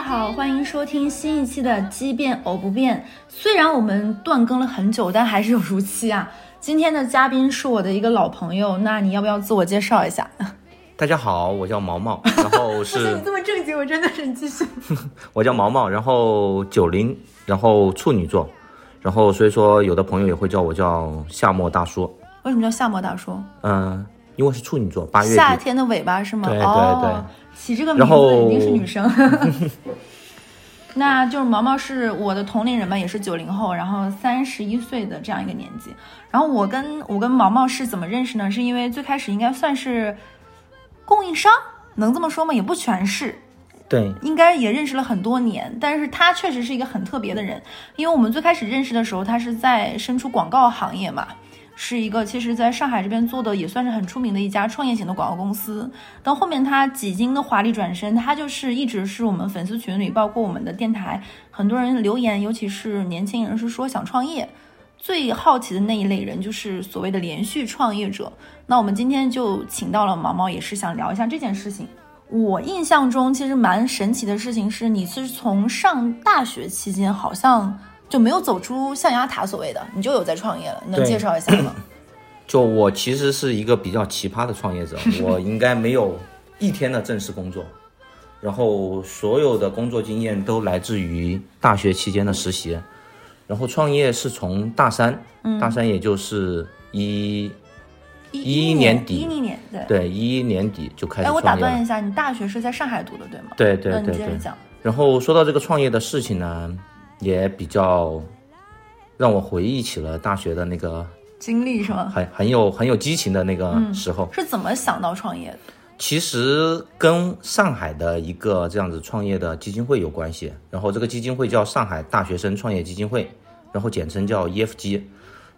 家好，欢迎收听新一期的《奇变偶不变》。虽然我们断更了很久，但还是有如期啊。今天的嘉宾是我的一个老朋友，那你要不要自我介绍一下？大家好，我叫毛毛，然后不 是你这么正经，我真的是你继续。我叫毛毛，然后九零，然后处女座，然后所以说有的朋友也会叫我叫夏末大叔，为什么叫夏末大叔？嗯、因为是处女座，八月，夏天的尾巴是吗？对对哦，起这个名字一定是女生。那就是毛毛是我的同龄人嘛，也是九零后，然后三十一岁的这样一个年纪。然后我跟我跟毛毛是怎么认识呢？是因为最开始应该算是供应商，能这么说吗？也不全是，对，应该也认识了很多年，但是他确实是一个很特别的人，因为我们最开始认识的时候，他是在身处广告行业嘛，是一个其实在上海这边做的也算是很出名的一家创业型的广告公司。到后面他几经的华丽转身，他就是一直是我们粉丝群里，包括我们的电台，很多人留言，尤其是年轻人是说想创业。最好奇的那一类人就是所谓的连续创业者。那我们今天就请到了毛毛，也是想聊一下这件事情。我印象中其实蛮神奇的事情是，你是从上大学期间好像就没有走出象牙塔，所谓的你就有在创业了，你能介绍一下吗？就我其实是一个比较奇葩的创业者，我应该没有一天的正式工作，然后所有的工作经验都来自于大学期间的实习，然后创业是从大三，大三也就是一一一年底一一年对。对一一年底就开始哎，我创业了。打断一下，你大学是在上海读的，对吗？对对对对。然后说到这个创业的事情呢，也比较让我回忆起了大学的那个经历是吗？很很有很有激情的那个时候。是怎么想到创业的？其实跟上海的一个这样子创业的基金会有关系。然后这个基金会叫上海大学生创业基金会，然后简称叫 EFG。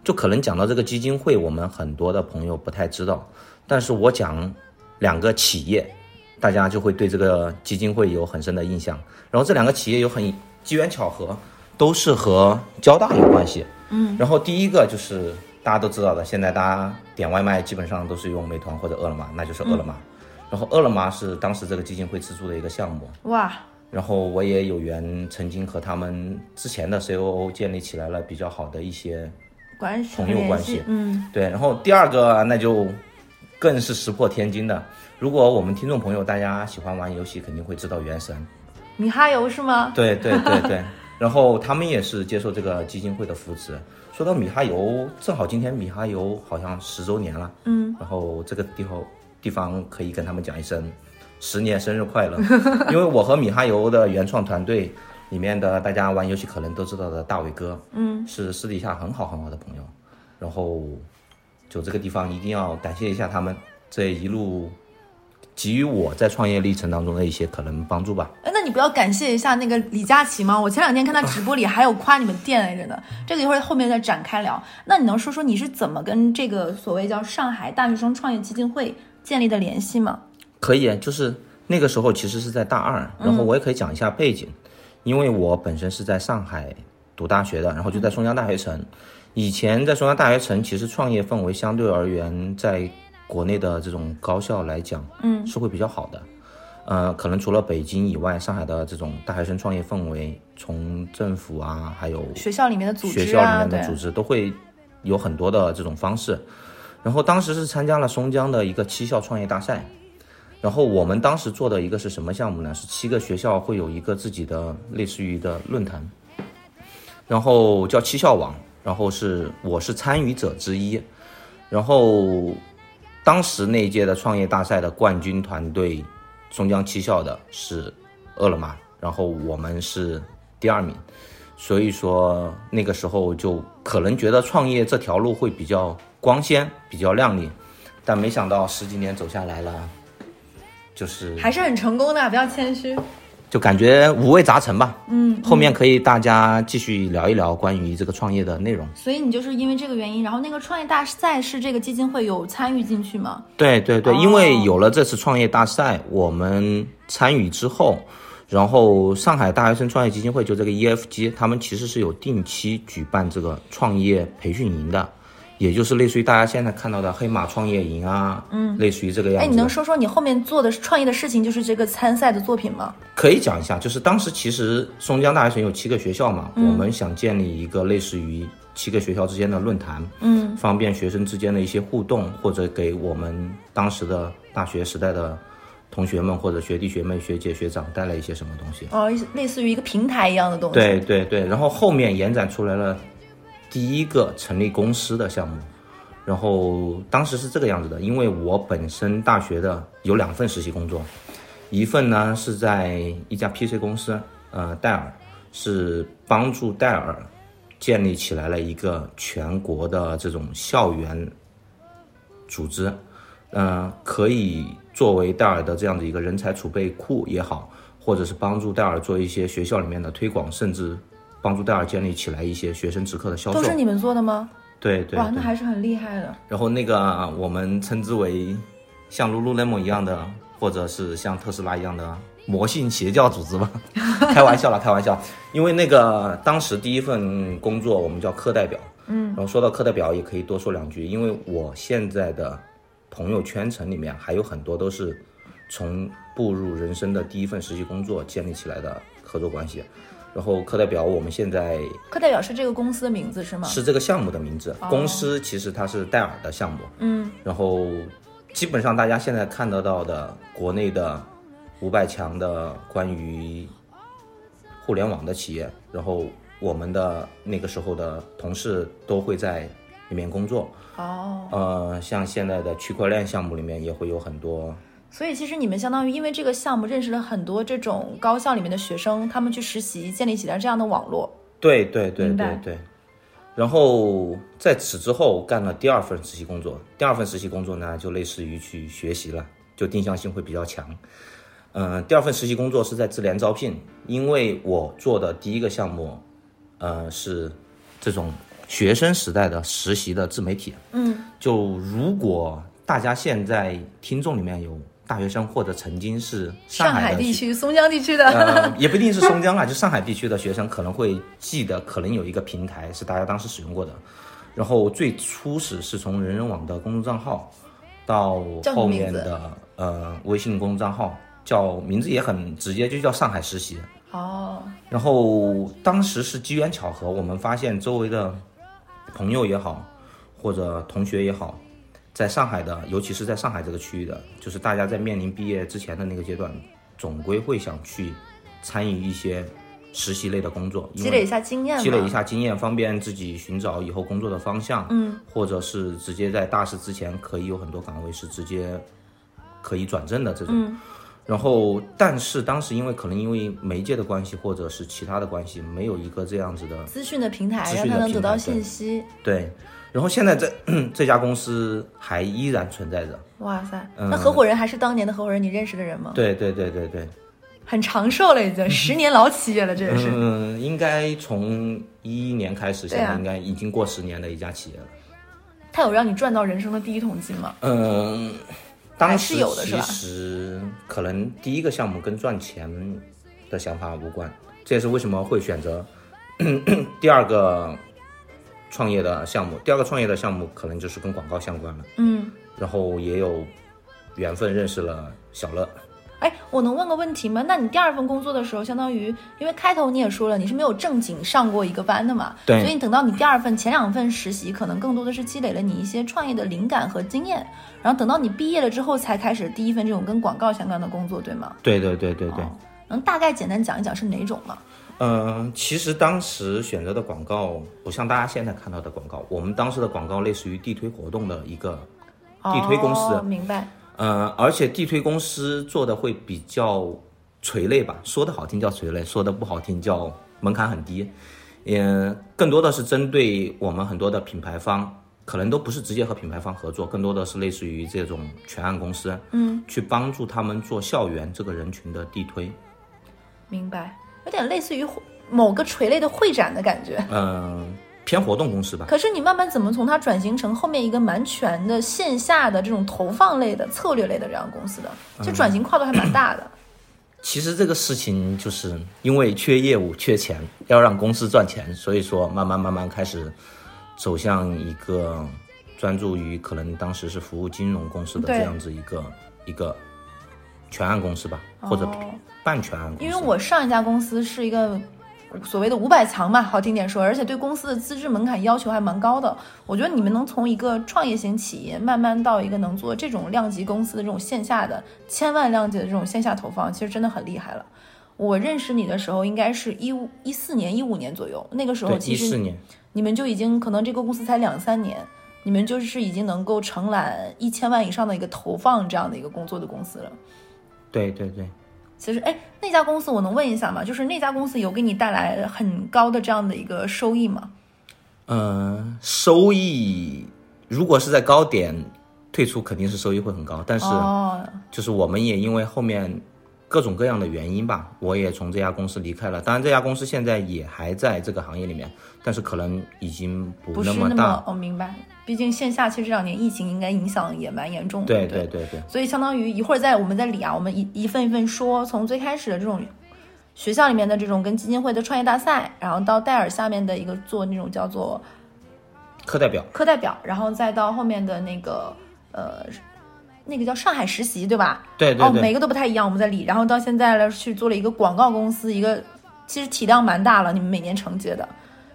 就可能讲到这个基金会，我们很多的朋友不太知道，但是我讲两个企业，大家就会对这个基金会有很深的印象。然后这两个企业有很机缘巧合，都是和交大有关系。嗯，然后第一个就是大家都知道的，现在大家点外卖基本上都是用美团或者饿了么，那就是饿了么。然后饿了么是当时这个基金会资助的一个项目，哇，然后我也有缘曾经和他们之前的 COO 建立起来了比较好的一些关系朋友关系系嗯，对，然后第二个那就更是石破天惊的。如果我们听众朋友大家喜欢玩游戏，肯定会知道《原神》。米哈游是吗？对对对对，然后他们也是接受这个基金会的扶持。说到米哈游，正好今天米哈游好像十周年了，嗯，然后这个地方地方可以跟他们讲一声十年生日快乐，因为我和米哈游的原创团队里面的大家玩游戏可能都知道的大伟哥，嗯，是私底下很好很好的朋友，然后就这个地方一定要感谢一下他们这一路给予我在创业历程当中的一些可能帮助吧。哎，那你不要感谢一下那个李佳琦吗？我前两天看他直播里还有夸你们店来着呢，这个一会儿后面再展开聊。那你能说说你是怎么跟这个所谓叫上海大学生创业基金会建立的联系吗？可以，就是那个时候其实是在大二，然后我也可以讲一下背景，因为我本身是在上海读大学的，然后就在松江大学城。以前在松江大学城，其实创业氛围相对而言，在国内的这种高校来讲，嗯，是会比较好的。呃，可能除了北京以外，上海的这种大学生创业氛围，从政府啊，还有学校里面的组织啊，学校里面的组织都会有很多的这种方式。然后当时是参加了松江的一个七校创业大赛，然后我们当时做的一个是什么项目呢？是七个学校会有一个自己的类似于的论坛，然后叫七校网，然后是我是参与者之一，然后当时那一届的创业大赛的冠军团队，松江七校的是饿了么，然后我们是第二名。所以说那个时候就可能觉得创业这条路会比较光鲜、比较亮丽，但没想到十几年走下来了，就是还是很成功的，不要谦虚。就感觉五味杂陈吧。嗯，后面可以大家继续聊一聊关于这个创业的内容。所以你就是因为这个原因，然后那个创业大赛是这个基金会有参与进去吗？对对对，哦因为有了这次创业大赛，我们参与之后，然后上海大学生创业基金会就这个 EFG，他们其实是有定期举办这个创业培训营的，也就是类似于大家现在看到的黑马创业营啊，嗯，类似于这个样哎，子。你能说说你后面做的创业的事情，就是这个参赛的作品吗？可以讲一下，就是当时其实松江大学城有七个学校嘛，我们想建立一个类似于七个学校之间的论坛，嗯，方便学生之间的一些互动，或者给我们当时的大学时代的同学们或者学弟学妹、学姐学长带来一些什么东西。哦，类似于一个平台一样的东西。对对对，然后后面延展出来了第一个成立公司的项目，然后当时是这个样子的，因为我本身大学的有两份实习工作，一份呢是在一家 PC 公司，呃，戴尔是帮助戴尔建立起来了一个全国的这种校园组织，呃，可以作为戴尔的这样的一个人才储备库也好，或者是帮助戴尔做一些学校里面的推广，甚至帮助戴尔建立起来一些学生直客的销售都。是你们做的吗？对对哇那还是很厉害的。然后那个我们称之为像 Lululemon 一样的，或者是像特斯拉一样的魔性邪教组织吧，开玩笑了，开玩笑。因为那个当时第一份工作我们叫课代表，嗯，然后说到课代表也可以多说两句，因为我现在的朋友圈层里面还有很多都是从步入人生的第一份实习工作建立起来的合作关系。然后课代表我们现在课代表是这个公司的名字是吗？是这个项目的名字，公司其实它是戴尔的项目，嗯，然后基本上大家现在看得到的国内的五百强的关于互联网的企业，然后我们的那个时候的同事都会在里面工作，哦，呃，像现在的区块链项目里面也会有很多所以其实你们相当于因为这个项目认识了很多这种高校里面的学生，他们去实习，建立起来这样的网络。对对对对对。然后在此之后干了第二份实习工作，第二份实习工作呢，就类似于去学习了，就定向性会比较强。嗯、第二份实习工作是在智联招聘，因为我做的第一个项目，呃，是这种学生时代的实习的自媒体。嗯，就如果大家现在听众里面有大学生或者曾经是上海地区、松江地区的，呃，也不一定是松江啊，就上海地区的学生可能会记得，可能有一个平台是大家当时使用过的。然后最初始是从人人网的公众账号，到后面的呃微信公众账号，叫名字也很直接，就叫上海实习。哦，然后当时是机缘巧合，我们发现周围的朋友也好，或者同学也好，在上海的，尤其是在上海这个区域的，就是大家在面临毕业之前的那个阶段，总归会想去参与一些实习类的工作，积累一下经验，积累一下经验，方便自己寻找以后工作的方向，嗯，或者是直接在大四之前可以有很多岗位是直接可以转正的这种。然后，但是当时因为可能因为媒介的关系，或者是其他的关系，没有一个这样子的资讯的平台，让他能得到信息。对。然后现在这 这家公司还依然存在着。哇塞，嗯那合伙人还是当年的合伙人，你认识的人吗？对对对对对，很长寿了，已经 十年老企业了，这也是。嗯，应该从一一年开始，现在应该已经过十年的一家企业了。他有让你赚到人生的第一桶金吗？嗯，当时是有的是吧其实可能第一个项目跟赚钱的想法无关，这也是为什么会选择 第二个创业的项目。第二个创业的项目可能就是跟广告相关了。嗯，然后也有缘分认识了小乐。哎，我能问个问题吗？那你第二份工作的时候，相当于因为开头你也说了，你是没有正经上过一个班的嘛？对所以你等到你第二份、前两份实习，可能更多的是积累了你一些创业的灵感和经验，然后等到你毕业了之后，才开始第一份这种跟广告相关的工作，对吗？对对对对对。哦能大概简单讲一讲是哪种吗？嗯，其实当时选择的广告不像大家现在看到的广告，我们当时的广告类似于地推活动的一个地推公司，哦、明白。呃，而且地推公司做的会比较垂类吧，说的好听叫垂类，说的不好听叫门槛很低，也更多的是针对我们很多的品牌方，可能都不是直接和品牌方合作，更多的是类似于这种全案公司，嗯，去帮助他们做校园这个人群的地推，明白，有点类似于某个垂类的会展的感觉。嗯、偏活动公司吧。可是你慢慢怎么从它转型成后面一个蛮全的线下的这种投放类的策略类的这样公司的，就转型跨度还蛮大的。其实这个事情就是因为缺业务、缺钱，要让公司赚钱，所以说慢慢慢慢开始走向一个专注于可能当时是服务金融公司的这样子一个一个全案公司吧，或者哦半全案公司。因为我上一家公司是一个所谓的五百强嘛，好听点说，而且对公司的资质门槛要求还蛮高的。我觉得你们能从一个创业型企业慢慢到一个能做这种量级公司的这种线下的千万量级的这种线下投放，其实真的很厉害了。我认识你的时候应该是一五一四年一五年左右，那个时候其实你们就已经可能这个公司才两三年，你们就是已经能够承揽一千万以上的一个投放这样的一个工作的公司了。对对对，其实，哎，那家公司我能问一下吗？就是那家公司有给你带来很高的这样的一个收益吗？嗯，收益如果是在高点退出，肯定是收益会很高，但是哦，就是我们也因为后面各种各样的原因吧，我也从这家公司离开了。当然，这家公司现在也还在这个行业里面，但是可能已经不那么大。我，哦，明白。毕竟线下其实这两年疫情应该影响也蛮严重的。对对对对对，所以相当于一会儿在我们在理啊，我们一一份一份说，从最开始的这种学校里面的这种跟基金会的创业大赛，然后到戴尔下面的一个做那种叫做课代表课代表，然后再到后面的那个呃那个叫上海实习，对吧？哦，对对哦，每个都不太一样，我们在理。然后到现在了，去做了一个广告公司，一个其实体量蛮大了，你们每年承接的。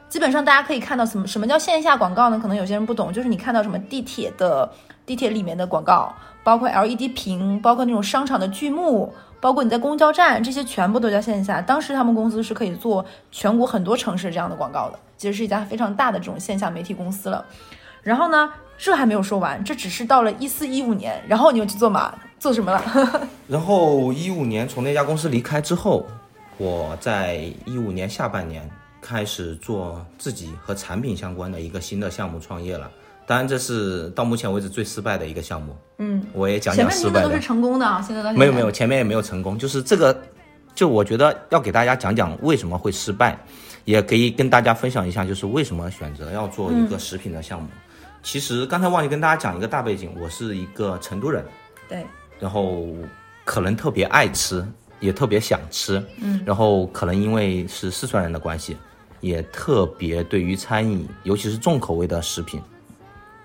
基本上大家可以看到什么什么叫线下广告呢？可能有些人不懂，就是你看到什么地铁的地铁里面的广告，包括 LED 屏，包括那种商场的剧目，包括你在公交站，这些全部都叫线下。当时他们公司是可以做全国很多城市这样的广告的，其实是一家非常大的这种线下媒体公司了。然后呢，这还没有说完，这只是到了一四一五年，然后你又去做嘛？做什么了？然后一五年从那家公司离开之后，我在一五年下半年开始做自己和产品相关的一个新的项目创业了。当然，这是到目前为止最失败的一个项目。嗯，我也讲前讲失败都是。成功的啊，现在到现在没有没有，前面也没有成功，就是这个，就我觉得要给大家讲讲为什么会失败，也可以跟大家分享一下，就是为什么选择要做一个食品的项目。其实刚才忘记跟大家讲一个大背景，我是一个成都人，对，然后可能特别爱吃，也特别想吃，嗯，然后可能因为是四川人的关系，也特别对于餐饮，尤其是重口味的食品，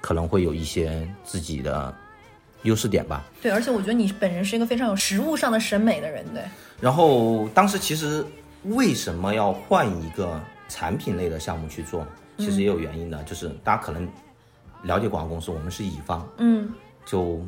可能会有一些自己的优势点吧。对，而且我觉得你本人是一个非常有食物上的审美的人，对，然后当时其实为什么要换一个产品类的项目去做，其实也有原因的，就是大家可能了解广告公司，我们是乙方，嗯，就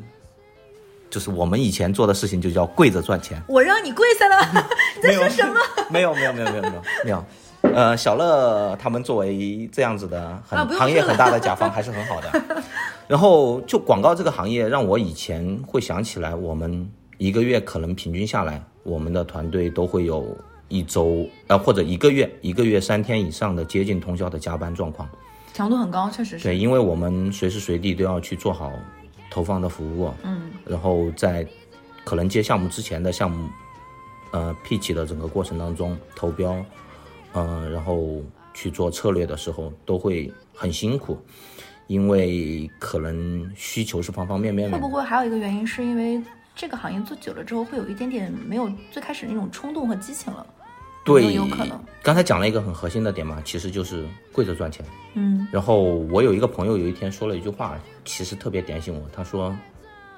就是我们以前做的事情就叫跪着赚钱。我让你跪下了，你在说什么？没有没有没有没有没有没有。呃，小乐他们作为这样子的很、啊行业很大的甲方，还是很好的。然后就广告这个行业，让我以前会想起来，我们一个月可能平均下来，我们的团队都会有一周呃或者一个月一个月三天以上的接近通宵的加班状况。强度很高，确实是。对，因为我们随时随地都要去做好投放的服务，嗯，然后在可能接项目之前的项目，呃，pitch 的整个过程当中，投标，呃，然后去做策略的时候，都会很辛苦，因为可能需求是方方面面的会不。会还有一个原因，是因为这个行业做久了之后，会有一点点没有最开始那种冲动和激情了？对，有有可能。刚才讲了一个很核心的点嘛，其实就是跪着赚钱。嗯，然后我有一个朋友有一天说了一句话，其实特别点醒我。他说，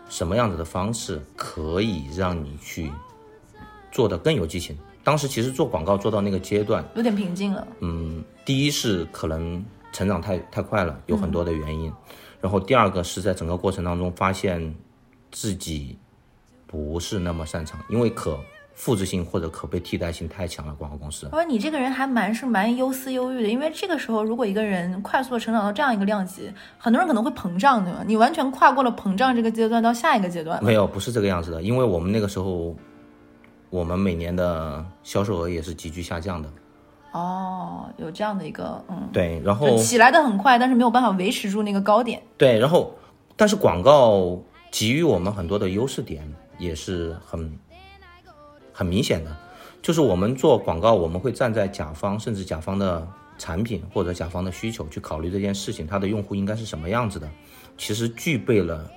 什么样子的方式可以让你去做的更有激情？当时其实做广告做到那个阶段，有点瓶颈了。嗯，第一是可能成长太太快了，有很多的原因。然后第二个是在整个过程当中发现自己不是那么擅长，因为可复制性或者可被替代性太强了，广告公司。我说你这个人还蛮是蛮忧思忧郁的，因为这个时候如果一个人快速的成长到这样一个量级，很多人可能会膨胀，对吧？你完全跨过了膨胀这个阶段到下一个阶段。没有，不是这个样子的，因为我们那个时候，我们每年的销售额也是急剧下降的。哦，有这样的一个嗯，对，然后就起来的很快，但是没有办法维持住那个高点。对，然后但是广告给予我们很多的优势点，也是很很明显的。就是我们做广告，我们会站在甲方甚至甲方的产品或者甲方的需求去考虑这件事情，它的用户应该是什么样子的。其实具备了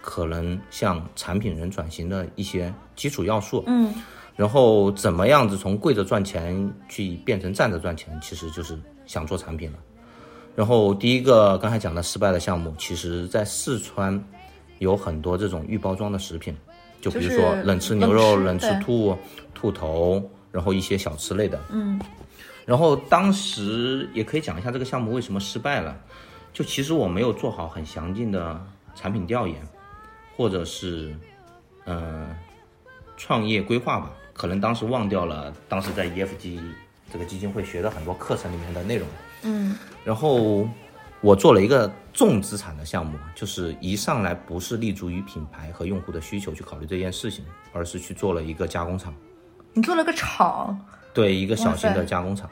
可能向产品人转型的一些基础要素。嗯，然后怎么样子从跪着赚钱去变成站着赚钱，其实就是想做产品了。然后第一个刚才讲的失败的项目，其实在四川有很多这种预包装的食品，就比如说冷吃牛肉、冷冷吃吃兔、兔头，然后一些小吃类的。嗯，然后当时也可以讲一下这个项目为什么失败了，就其实我没有做好很详尽的产品调研，或者是呃创业规划吧，可能当时忘掉了当时在 EFG 这个基金会学的很多课程里面的内容。嗯，然后我做了一个重资产的项目，就是一上来不是立足于品牌和用户的需求去考虑这件事情，而是去做了一个加工厂。你做了个厂，对一个小型的加工厂，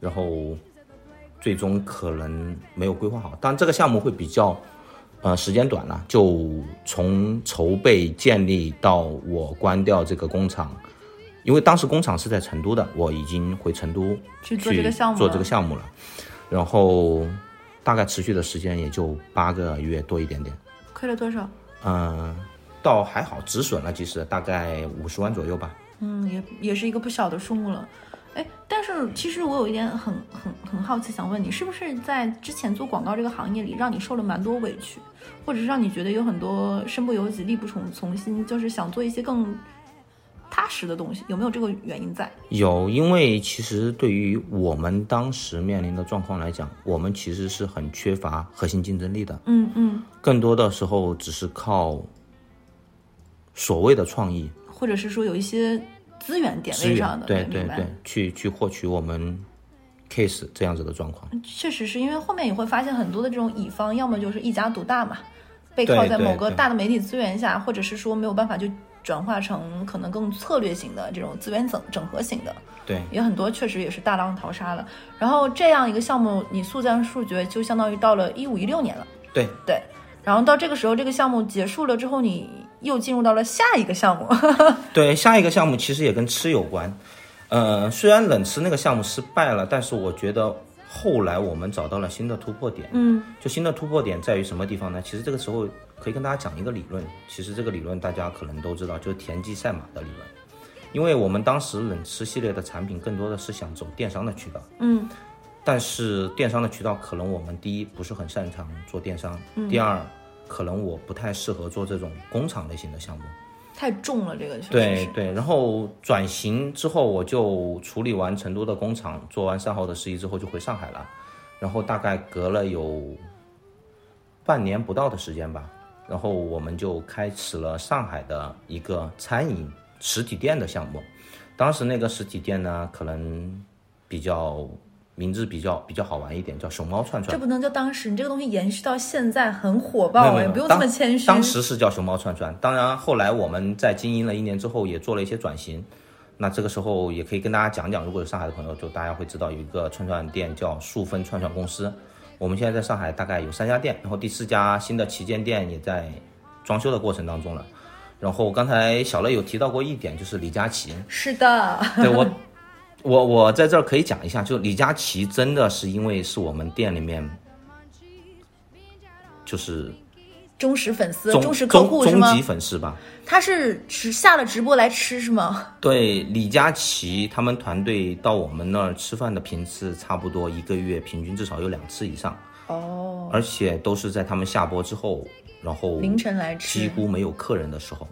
然后最终可能没有规划好，但这个项目会比较呃时间短了，就从筹备建立到我关掉这个工厂，因为当时工厂是在成都的，我已经回成都去做这个项目了，然后大概持续的时间也就八个月多一点点，亏了多少？嗯、倒还好，止损了，其实大概五十万左右吧。嗯，也也是一个不小的数目了。哎，但是其实我有一点很很很好奇，想问你，是不是在之前做广告这个行业里，让你受了蛮多委屈，或者是让你觉得有很多身不由己、力不从从心，就是想做一些更踏实的东西，有没有这个原因在？有，因为其实对于我们当时面临的状况来讲，我们其实是很缺乏核心竞争力的，嗯嗯，更多的时候只是靠所谓的创意或者是说有一些资源点位上的，对对对，去去获取我们 case 这样子的状况。确实是因为后面你会发现很多的这种乙方，要么就是一家独大嘛，背靠在某个大的媒体资源下，或者是说没有办法就转化成可能更策略型的这种资源整整合型的，对也很多确实也是大浪淘沙了。然后这样一个项目，你速战速决，就相当于到了一五一六年了，对，对。然后到这个时候，这个项目结束了之后，你又进入到了下一个项目，对，下一个项目其实也跟吃有关。呃，虽然冷吃那个项目失败了，但是我觉得后来我们找到了新的突破点。嗯，就新的突破点在于什么地方呢？其实这个时候可以跟大家讲一个理论，其实这个理论大家可能都知道，就是田忌赛马的理论。因为我们当时冷吃系列的产品更多的是想走电商的渠道，嗯，但是电商的渠道可能我们第一不是很擅长做电商，第二可能我不太适合做这种工厂类型的项目。太重了，这个确实是。对对，然后转型之后，我就处理完成都的工厂，做完善后的事宜之后，就回上海了。然后大概隔了有半年不到的时间吧，然后我们就开始了上海的一个餐饮实体店的项目。当时那个实体店呢，可能比较名字比较比较好玩一点，叫熊猫串串。这不能叫当时，你这个东西延续到现在很火爆哎，有没有不用这么谦虚。当时是叫熊猫串串，当然后来我们在经营了一年之后，也做了一些转型。那这个时候也可以跟大家讲讲，如果有上海的朋友，就大家会知道有一个串串店叫数分串串公司。我们现在在上海大概有三家店，然后第四家新的旗舰店也在装修的过程当中了。然后刚才小乐有提到过一点，就是李佳琦，是的，对我，我我在这儿可以讲一下，就李佳琦真的是因为是我们店里面，就是忠实粉丝、忠实客户是吗终终极？粉丝吧。他是只下了直播来吃是吗？对，李佳琦他们团队到我们那儿吃饭的频次差不多一个月平均至少有两次以上，哦，而且都是在他们下播之后，然后凌晨来吃几。乎没有客人的时候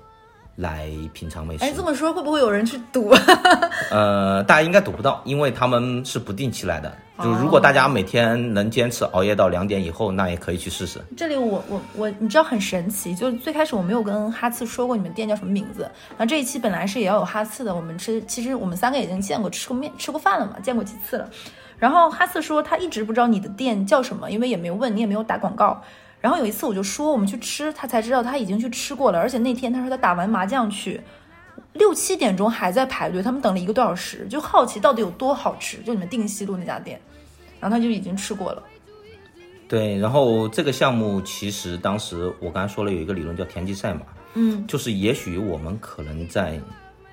来品尝美食。哎，这么说会不会有人去赌？呃，大家应该赌不到，因为他们是不定期来的。就哦如果大家每天能坚持熬夜到两点以后，那也可以去试试。这里我我我，你知道很神奇，就是最开始我没有跟哈次说过你们店叫什么名字，然后这一期本来是也要有哈次的，我们吃其实我们三个已经见过吃过面吃过饭了嘛，见过几次了。然后哈次说他一直不知道你的店叫什么，因为也没有问你也没有打广告。然后有一次我就说我们去吃，他才知道他已经去吃过了，而且那天他说他打完麻将去，六七点钟还在排队，他们等了一个多小时，就好奇到底有多好吃，就你们定西路那家店，然后他就已经吃过了。对，然后这个项目其实当时我刚才说了有一个理论叫田忌赛马，嗯，就是也许我们可能在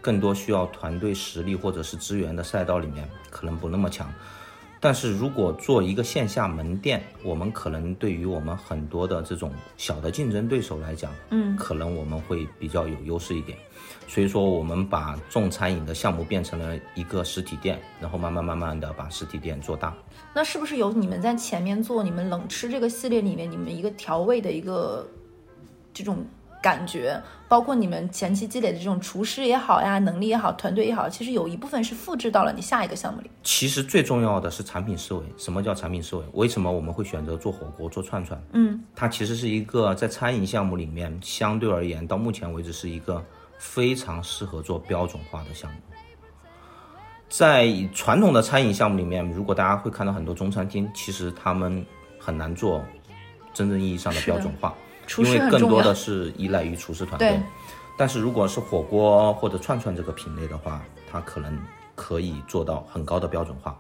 更多需要团队实力或者是资源的赛道里面可能不那么强，但是如果做一个线下门店，我们可能对于我们很多的这种小的竞争对手来讲，嗯，可能我们会比较有优势一点。所以说，我们把重餐饮的项目变成了一个实体店，然后慢慢慢慢的把实体店做大。那是不是有你们在前面做你们冷吃这个系列里面，你们一个调味的一个这种感觉，包括你们前期积累的这种厨师也好呀，能力也好，团队也好，其实有一部分是复制到了你下一个项目里。其实最重要的是产品思维。什么叫产品思维？为什么我们会选择做火锅、做串串？嗯，它其实是一个在餐饮项目里面相对而言，到目前为止是一个非常适合做标准化的项目。在传统的餐饮项目里面，如果大家会看到很多中餐厅，其实他们很难做真正意义上的标准化，厨因为更多。的是依赖于厨师团队。但是如果是火锅或者串串这个品类的话，它可能可以做到很高的标准化。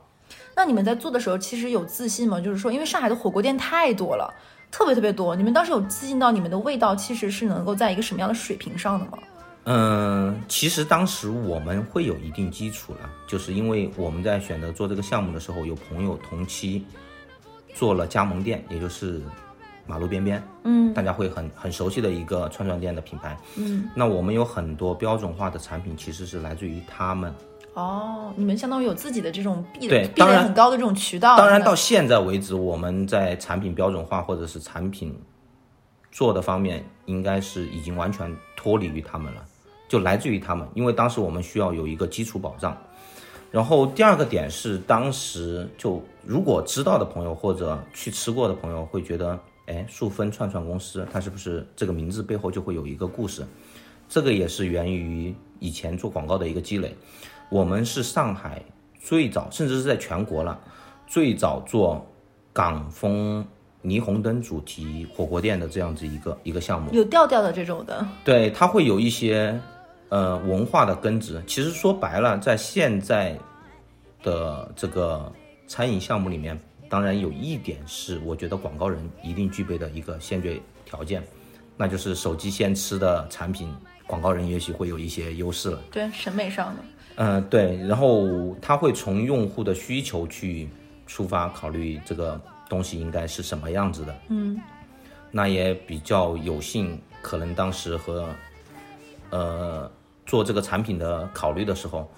那你们在做的时候，其实有自信吗？就是说，因为上海的火锅店太多了，特别特别多，你们当时有自信到你们的味道其实是能够在一个什么样的水平上的吗？嗯，其实当时我们会有一定基础了，就是因为我们在选择做这个项目的时候，有朋友同期做了加盟店，也就是马路边边，嗯大家会很很熟悉的一个串串店的品牌。嗯，那我们有很多标准化的产品，其实是来自于他们。哦，你们相当于有自己的这种壁对壁垒很高的这种渠道。当然，到现在为止，我们在产品标准化或者是产品做的方面，应该是已经完全脱离于他们了，就来自于他们，因为当时我们需要有一个基础保障。然后第二个点是，当时就如果知道的朋友或者去吃过的朋友会觉得，哎，素芬串串公司，它是不是这个名字背后就会有一个故事？这个也是源于以前做广告的一个积累。我们是上海最早，甚至是在全国了，最早做港风霓虹灯主题火锅店的这样子一个一个项目。有调调的这种的，对，它会有一些呃文化的根植。其实说白了，在现在的这个餐饮项目里面，当然有一点是我觉得广告人一定具备的一个先决条件，那就是手机先吃的产品，广告人也许会有一些优势了。对审美上的。嗯，对，然后他会从用户的需求去出发，考虑这个东西应该是什么样子的。嗯，那也比较有幸，可能当时和呃做这个产品的考虑的时候，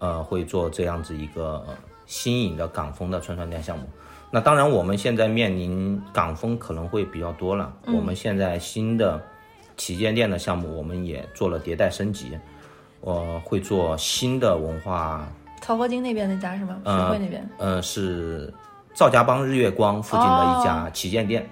呃会做这样子一个新颖的港风的串串店项目。那当然，我们现在面临港风可能会比较多了。我们现在新的旗舰店的项目，我们也做了迭代升级。我会做新的文化，漕河泾那边那家是吗？徐呃汇那边。呃，是赵家浜日月光附近的一家旗舰店。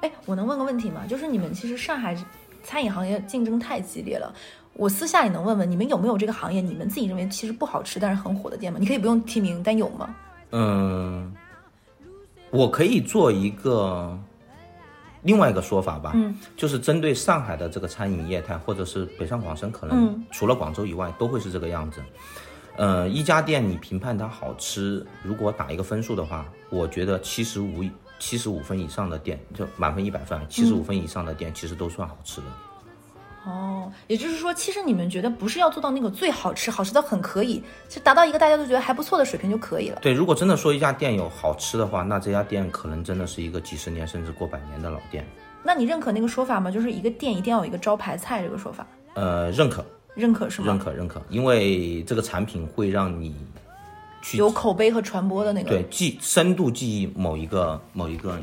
哎，我能问个问题吗？就是你们其实上海餐饮行业竞争太激烈了。我私下也能问问你们有没有这个行业你们自己认为其实不好吃但是很火的店吗？你可以不用提名，但有吗？嗯，我可以做一个另外一个说法吧，嗯，就是针对上海的这个餐饮业态，或者是北上广深，可能嗯除了广州以外，都会是这个样子。呃，一家店你评判它好吃，如果打一个分数的话，我觉得七十五七十五分以上的店，就满分一百分，七十五分以上的店其实都算好吃的。哦，也就是说，其实你们觉得不是要做到那个最好吃，好吃的很可以，就达到一个大家都觉得还不错的水平就可以了。对，如果真的说一家店有好吃的话，那这家店可能真的是一个几十年甚至过百年的老店。那你认可那个说法吗？就是一个店一定要有一个招牌菜这个说法，呃，认可。认可是吗？认可认可，因为这个产品会让你去有口碑和传播的那个。对记深度记忆某一个某一个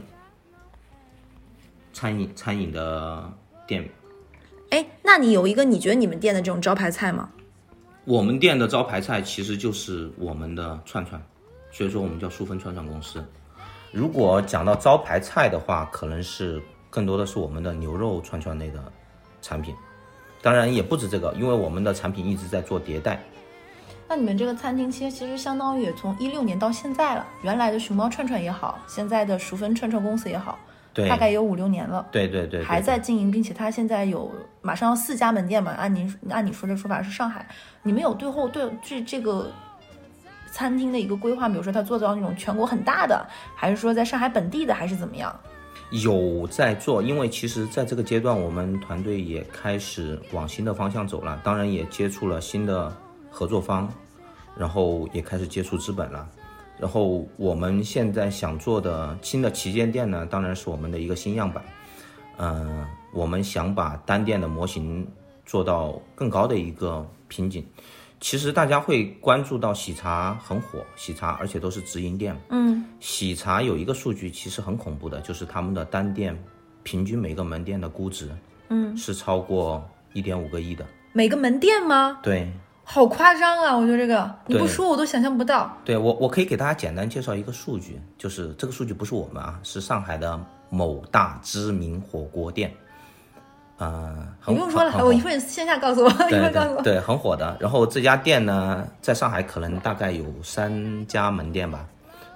餐饮餐饮的店。哎，那你有一个你觉得你们店的这种招牌菜吗？我们店的招牌菜其实就是我们的串串，所以说我们叫淑芬串串公司。如果讲到招牌菜的话，可能是更多的是我们的牛肉串串类的产品，当然也不止这个，因为我们的产品一直在做迭代。那你们这个餐厅其实其实相当于也从一六年到现在了，原来的熊猫串串也好，现在的淑芬串串公司也好，对，大概有五六年了。对对对对还在经营，并且它现在有马上要四家门店嘛？按您按你说的说法是上海，你们有对后对这这个餐厅的一个规划，比如说它做到那种全国很大的，还是说在上海本地的，还是怎么样？有在做，因为其实在这个阶段，我们团队也开始往新的方向走了，当然也接触了新的合作方，然后也开始接触资本了。然后我们现在想做的新的旗舰店呢，当然是我们的一个新样板。嗯、我们想把单店的模型做到更高的一个瓶颈。其实大家会关注到喜茶很火，喜茶而且都是直营店。嗯，喜茶有一个数据其实很恐怖的，就是他们的单店平均每个门店的估值，嗯，是超过一点五个亿的。每个门店吗？对，好夸张啊！我觉得这个你不说我都想象不到。对我，我可以给大家简单介绍一个数据，就是这个数据不是我们啊，是上海的某大知名火锅店，呃，你不用说了，我一会儿线下告诉我，一会儿告诉我。对对，很火的。然后这家店呢，在上海可能大概有三家门店吧，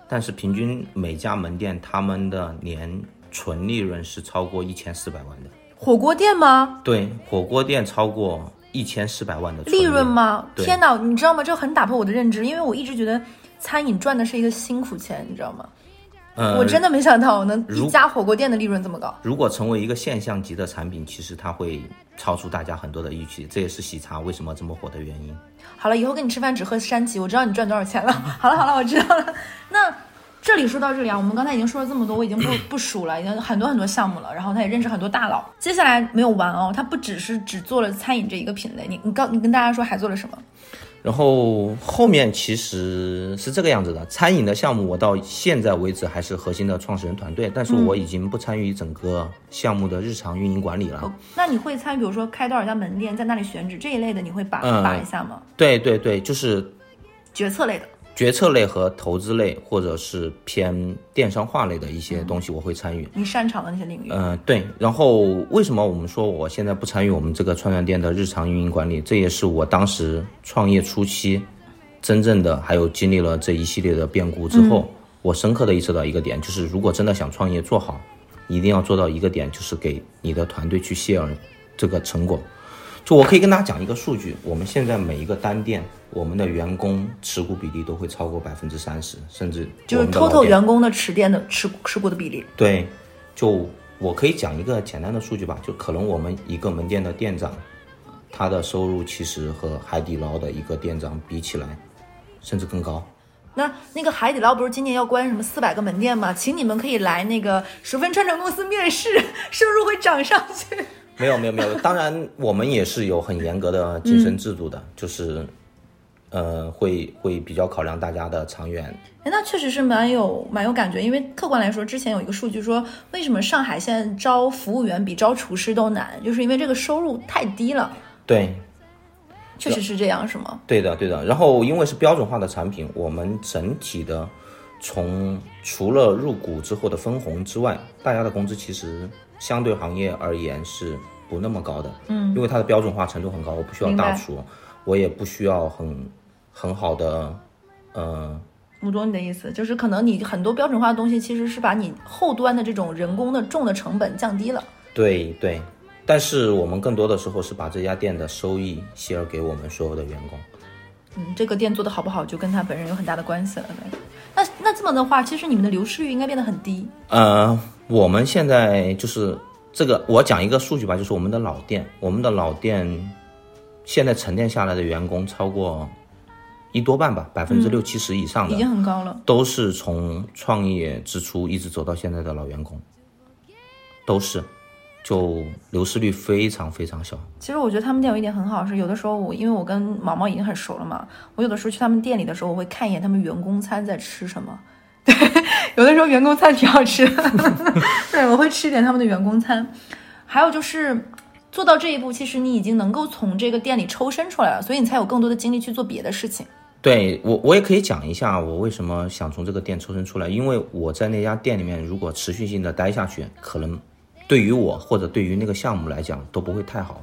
但是平均每家门店他们的年纯利润是超过一千四百万的。火锅店吗？对，火锅店超过一千四百万的利润吗？天哪，你知道吗？这很打破我的认知，因为我一直觉得餐饮赚的是一个辛苦钱，你知道吗？嗯，我真的没想到我能一家火锅店的利润这么高。如果成为一个现象级的产品，其实它会超出大家很多的预期，这也是喜茶为什么这么火的原因。好了，以后跟你吃饭只喝山崎，我知道你赚多少钱了。好了好了，我知道了。那这里说到这里啊，我们刚才已经说了这么多，我已经不 不数了，已经很多很多项目了。然后他也认识很多大佬。接下来没有完哦，他不只是只做了餐饮这一个品类，你你告你跟大家说还做了什么？然后后面其实是这个样子的，餐饮的项目我到现在为止还是核心的创始人团队，但是我已经不参与整个项目的日常运营管理了。哦，那你会参与，比如说开多少家门店，在那里选址这一类的，你会把嗯把一下吗？对对对，就是决策类的。决策类和投资类，或者是偏电商化类的一些东西，我会参与。你擅长的那些领域。嗯、对。然后为什么我们说我现在不参与我们这个串串店的日常运营管理？这也是我当时创业初期，真正的还有经历了这一系列的变故之后，我深刻的意识到一个点，就是如果真的想创业做好，一定要做到一个点，就是给你的团队去 share 这个成果。就我可以跟大家讲一个数据，我们现在每一个单店，我们的员工持股比例都会超过百分之三十，甚至就是 total 员工的持店的持持股的比例。对，就我可以讲一个简单的数据吧，就可能我们一个门店的店长，他的收入其实和海底捞的一个店长比起来，甚至更高。那那个海底捞不是今年要关什么四百个门店吗？请你们可以来那个十分川城公司面试，收入会涨上去。没有没有没有，当然我们也是有很严格的晋升制度的，就是，呃，会会比较考量大家的长远。哎，那确实是蛮有蛮有感觉，因为客观来说，之前有一个数据说，为什么上海现在招服务员比招厨师都难，就是因为这个收入太低了。对，确实是这样，是吗？对的，对的。然后因为是标准化的产品，我们整体的从除了入股之后的分红之外，大家的工资其实相对行业而言是不那么高的。嗯，因为它的标准化程度很高，我不需要大厨，我也不需要很很好的，呃，我懂你的意思，就是可能你很多标准化的东西，其实是把你后端的这种人工的重的成本降低了。对对。但是我们更多的时候是把这家店的收益 share 给我们所有的员工。嗯，这个店做的好不好，就跟他本人有很大的关系了。对那那这么的话，其实你们的流失率应该变得很低。呃，我们现在就是这个，我讲一个数据吧，就是我们的老店，我们的老店现在沉淀下来的员工超过一多半吧，百分之六七十以上的，已经很高了。都是从创业之初一直走到现在的老员工，都是，就流失率非常非常小。其实我觉得他们店有一点很好，是有的时候我因为我跟毛毛已经很熟了嘛，我有的时候去他们店里的时候，我会看一眼他们员工餐在吃什么。对，有的时候员工餐挺好吃的，对，我会吃一点他们的员工餐。还有就是做到这一步，其实你已经能够从这个店里抽身出来了，所以你才有更多的精力去做别的事情。对我，我也可以讲一下我为什么想从这个店抽身出来，因为我在那家店里面，如果持续性的待下去，可能对于我或者对于那个项目来讲都不会太好。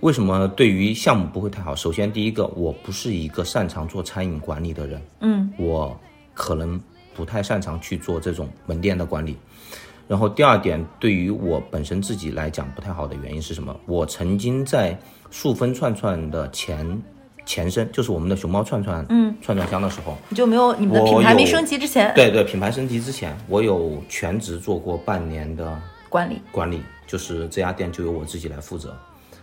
为什么对于项目不会太好？首先，第一个，我不是一个擅长做餐饮管理的人，嗯，我可能不太擅长去做这种门店的管理。然后第二点，对于我本身自己来讲不太好的原因是什么？我曾经在数分串串的前前身，就是我们的熊猫串串，嗯，串串香的时候，你就没有你们的品牌没升级之前对对，品牌升级之前，我有全职做过半年的管理，管理，就是这家店就由我自己来负责。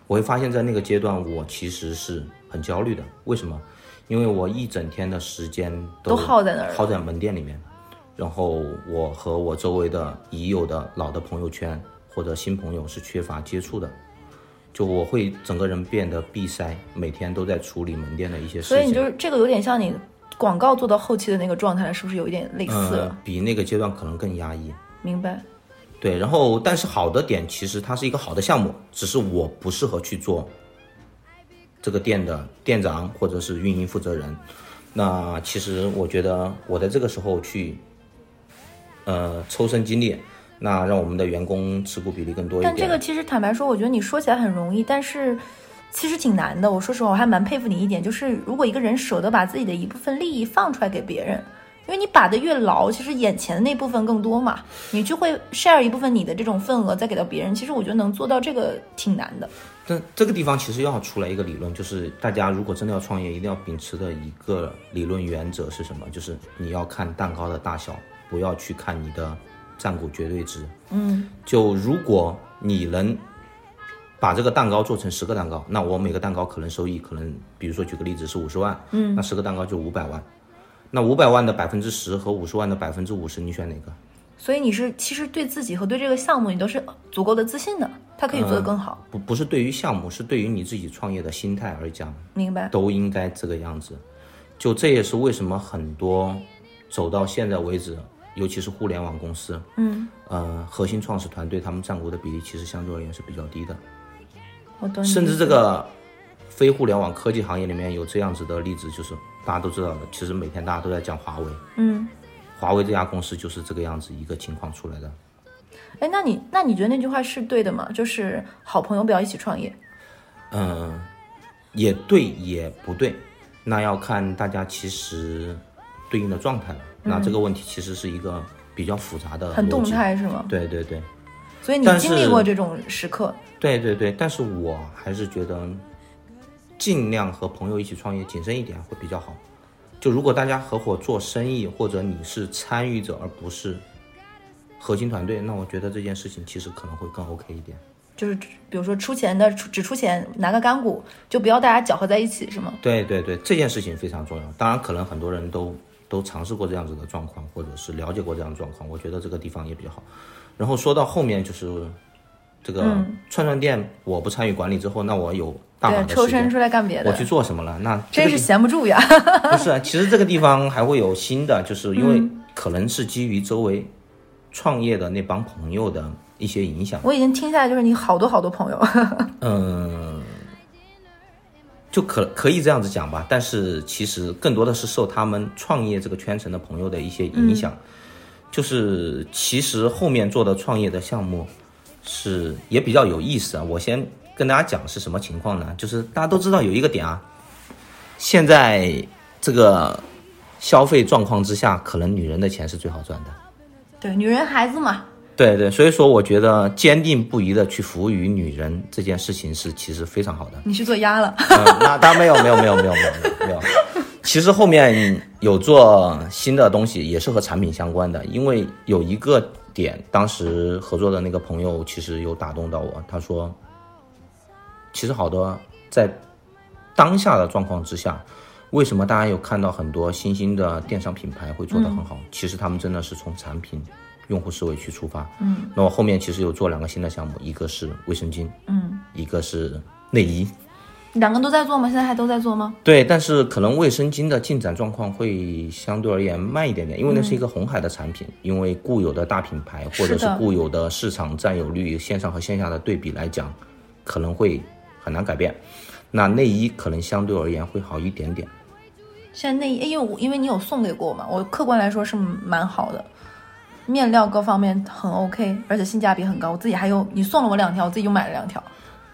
我会发现，在那个阶段，我其实是很焦虑的。为什么？因为我一整天的时间都耗在那儿，耗在门店里面。然后我和我周围的已有的老的朋友圈或者新朋友是缺乏接触的，就我会整个人变得闭塞，每天都在处理门店的一些事情。所以你就是这个有点像你广告做到后期的那个状态了，是不是有一点类似？呃，比那个阶段可能更压抑。明白。对，然后但是好的点其实它是一个好的项目，只是我不适合去做这个店的店长或者是运营负责人。那其实我觉得我在这个时候去。呃，抽身经历，那让我们的员工持股比例更多一点。但这个其实坦白说，我觉得你说起来很容易，但是其实挺难的。我说实话，我还蛮佩服你一点，就是如果一个人舍得把自己的一部分利益放出来给别人，因为你把的越牢，其实眼前的那部分更多嘛，你就会 share 一部分你的这种份额再给到别人。其实我觉得能做到这个挺难的。但这个地方其实要出来一个理论，就是大家如果真的要创业，一定要秉持的一个理论原则是什么？就是你要看蛋糕的大小。不要去看你的占股绝对值，嗯，就如果你能把这个蛋糕做成十个蛋糕，那我每个蛋糕可能收益可能，比如说举个例子是五十万，嗯，那十个蛋糕就五百万，那五百万的百分之十和五十万的百分之五十，你选哪个？所以你是其实对自己和对这个项目你都是足够的自信的，它可以做得更好。不不是对于项目，是对于你自己创业的心态而讲，明白？都应该这个样子。就这也是为什么很多走到现在为止。尤其是互联网公司，嗯，呃，核心创始团队他们占股的比例其实相对而言是比较低的。我懂。甚至这个非互联网科技行业里面有这样子的例子，就是大家都知道的，其实每天大家都在讲华为，嗯，华为这家公司就是这个样子一个情况出来的。哎，那你那你觉得那句话是对的吗？就是好朋友不要一起创业。嗯，也对也不对，那要看大家其实对应的状态了。那这个问题其实是一个比较复杂的，很动态是吗？对对对。所以你经历过这种时刻？对对对，但是我还是觉得尽量和朋友一起创业，谨慎一点会比较好。就如果大家合伙做生意，或者你是参与者而不是核心团队，那我觉得这件事情其实可能会更 OK 一点。就是比如说出钱的出只出钱拿个干股，就不要大家搅和在一起，是吗？对对对，这件事情非常重要。当然，可能很多人都。都尝试过这样子的状况，或者是了解过这样的状况，我觉得这个地方也比较好。然后说到后面就是这个串串店，我不参与管理之后，那我有大把的抽身出来干别的，我去做什么了？那真是闲不住呀。不是，其实这个地方还会有新的，就是因为可能是基于周围创业的那帮朋友的一些影响。我已经听下来，就是你好多好多朋友。嗯。就可可以这样子讲吧，但是其实更多的是受他们创业这个圈层的朋友的一些影响，就是其实后面做的创业的项目是也比较有意思啊。我先跟大家讲是什么情况呢？就是大家都知道有一个点啊，现在这个消费状况之下，可能女人的钱是最好赚的。对，女人孩子嘛。对对，所以说我觉得坚定不移的去服务于女人这件事情是其实非常好的。你去做鸭了？那当然没有没有没有没有没有没有。其实后面有做新的东西，也是和产品相关的。因为有一个点，当时合作的那个朋友其实有打动到我。他说，其实好多在当下的状况之下，为什么大家有看到很多新兴的电商品牌会做得很好？其实他们真的是从产品。用户思维去出发，嗯，那我后面其实有做两个新的项目，一个是卫生巾，嗯，一个是内衣，两个都在做吗？现在还都在做吗？对，但是可能卫生巾的进展状况会相对而言慢一点点，因为那是一个红海的产品，因为固有的大品牌或者是固有的市场占有率，线上和线下的对比来讲，可能会很难改变。那内衣可能相对而言会好一点点。现在内衣，因为我因为你有送给过我嘛，我客观来说是蛮好的。面料各方面很 OK，而且性价比很高。我自己还有，你送了我两条，我自己又买了两条。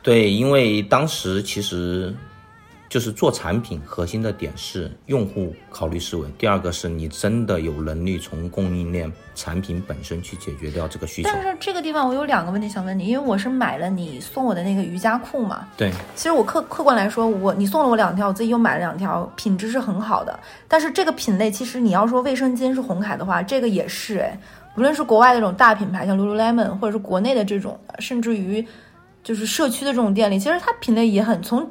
对，因为当时其实。就是做产品核心的点是用户考虑思维，第二个是你真的有能力从供应链产品本身去解决掉这个需求。但是这个地方我有两个问题想问你，因为我是买了你送我的那个瑜伽裤嘛。对。其实我客客观来说，我你送了我两条，我自己又买了两条，品质是很好的。但是这个品类其实你要说卫生巾是红海的话，这个也是哎，无论是国外的这种大品牌，像 Lululemon，或者是国内的这种，甚至于就是社区的这种店里，其实它品类也很从。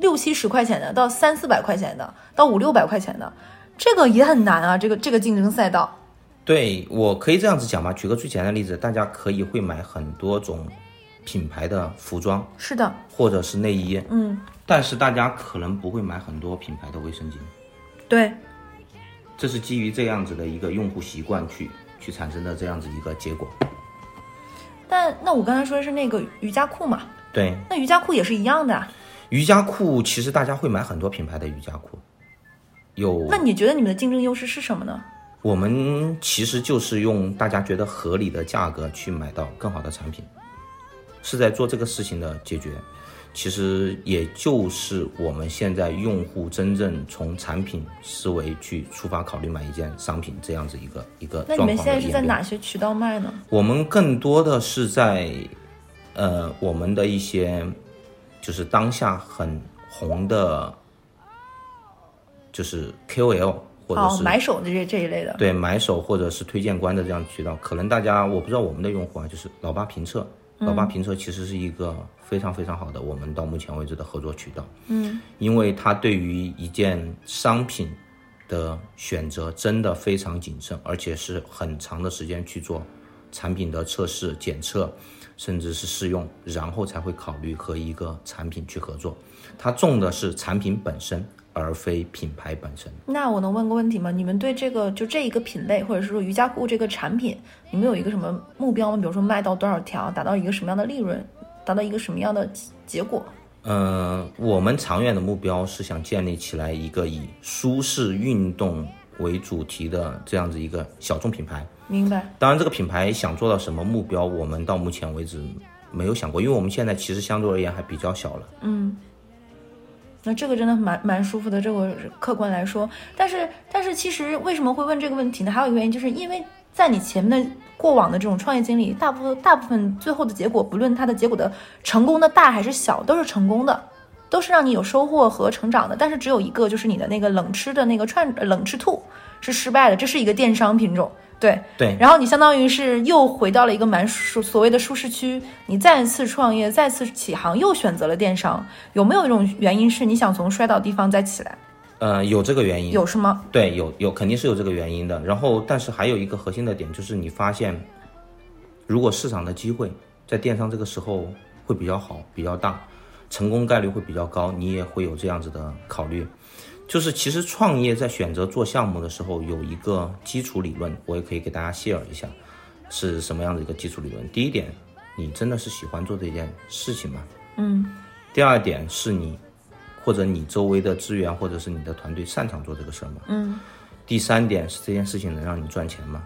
六七十块钱的，到三四百块钱的，到五六百块钱的，这个也很难啊。这个这个竞争赛道，对我可以这样子讲吧，举个最简单的例子，大家可以会买很多种品牌的服装是的，或者是内衣，嗯，但是大家可能不会买很多品牌的卫生巾，对，这是基于这样子的一个用户习惯去去产生的这样子一个结果。但那我刚才说的是那个瑜伽裤嘛，对，那瑜伽裤也是一样的啊。瑜伽裤其实大家会买很多品牌的瑜伽裤，有那你觉得你们的竞争优势是什么呢？我们其实就是用大家觉得合理的价格去买到更好的产品，是在做这个事情的解决。其实也就是我们现在用户真正从产品思维去出发考虑买一件商品这样子一个一个那你们现在是在。哪些渠道卖呢？我们更多的是在，呃，我们的一些就是当下很红的，就是 KOL 或者哦，是买手的这这一类的。对买手或者是推荐官的这样渠道，可能大家我不知道我们的用户啊，就是老八评测，老八评测其实是一个非常非常好的我们到目前为止的合作渠道，嗯，因为它对于一件商品的选择真的非常谨慎，而且是很长的时间去做产品的测试、检测，甚至是试用，然后才会考虑和一个产品去合作。它重的是产品本身，而非品牌本身。那我能问个问题吗？你们对这个就这一个品类，或者是说瑜伽裤这个产品，你们有一个什么目标吗？比如说卖到多少条，达到一个什么样的利润，达到一个什么样的结果？呃，我们长远的目标是想建立起来一个以舒适运动为主题的这样子一个小众品牌。明白？当然，这个品牌想做到什么目标，我们到目前为止没有想过，因为我们现在其实相对而言还比较小了。嗯那这个真的蛮蛮舒服的，这个客观来说，但是但是其实为什么会问这个问题呢？还有一个原因，就是因为在你前面的过往的这种创业经历，大部分大部分最后的结果，不论它的结果的成功的大还是小，都是成功的，都是让你有收获和成长的。但是只有一个，就是你的那个冷吃的那个串呃冷吃兔是失败的，这是一个电商品种。对对然后你相当于是又回到了一个蛮舒所谓的舒适区，你再次创业，再次起航，又选择了电商，有没有一种原因是你想从摔倒地方再起来？呃，有这个原因，有是吗？对，有有肯定是有这个原因的。然后，但是还有一个核心的点，就是你发现，如果市场的机会在电商这个时候会比较好、比较大，成功概率会比较高，你也会有这样子的考虑。就是其实创业在选择做项目的时候，有一个基础理论，我也可以给大家 share 一下，是什么样的一个基础理论？第一点，你真的是喜欢做这件事情吗？嗯。第二点是你或者你周围的资源或者是你的团队擅长做这个事儿吗？嗯。第三点是这件事情能让你赚钱吗？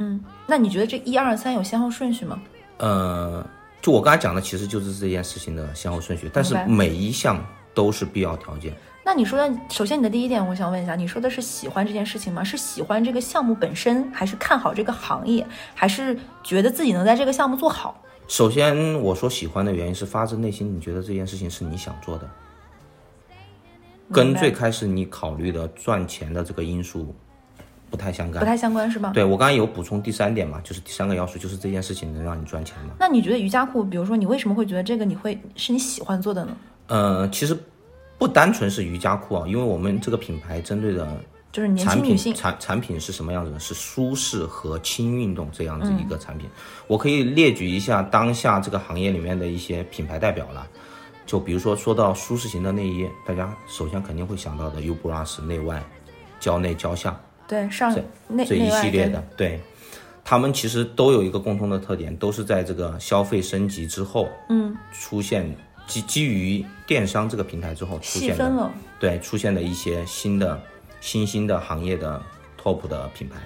嗯，那你觉得这一二三有先后顺序吗？呃，就我刚才讲的，其实就是这件事情的先后顺序，但是每一项都是必要条件。那你说的，首先你的第一点，我想问一下，你说的是喜欢这件事情吗？是喜欢这个项目本身，还是看好这个行业，还是觉得自己能在这个项目做好？首先，我说喜欢的原因是发自内心，你觉得这件事情是你想做的，跟最开始你考虑的赚钱的这个因素不太相干。不太相关是吧？对我刚才有补充第三点嘛，就是第三个要素，就是这件事情能让你赚钱吗？那你觉得瑜伽裤，比如说你为什么会觉得这个你会是你喜欢做的呢？呃，其实不单纯是瑜伽裤啊，因为我们这个品牌针对的就是年产品轻女性，产产品是什么样子的？是舒适和轻运动这样子一个产品。我可以列举一下当下这个行业里面的一些品牌代表了。就比如说说到舒适型的内衣，大家首先肯定会想到的 U Bras 内外、胶内胶下对上这内这一系列的，对，他们其实都有一个共通的特点，都是在这个消费升级之后，嗯，出现基基于电商这个平台之后出现的，细分了，对，出现了一些新的新兴的行业的 top 的品牌。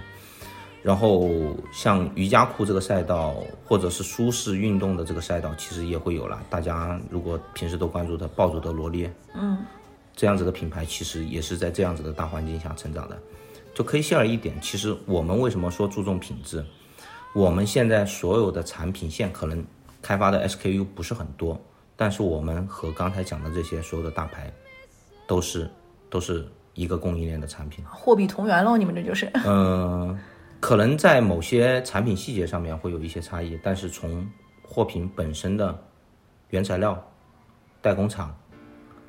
然后像瑜伽裤这个赛道，或者是舒适运动的这个赛道，其实也会有了。大家如果平时都关注的暴走的罗列，嗯，这样子的品牌，其实也是在这样子的大环境下成长的。就可以 share 一点，其实我们为什么说注重品质？我们现在所有的产品线可能开发的 SKU 不是很多，但是我们和刚才讲的这些所有的大牌，都是都是一个供应链的产品。货比同源喽，你们这就是。嗯，可能在某些产品细节上面会有一些差异，但是从货品本身的原材料、代工厂，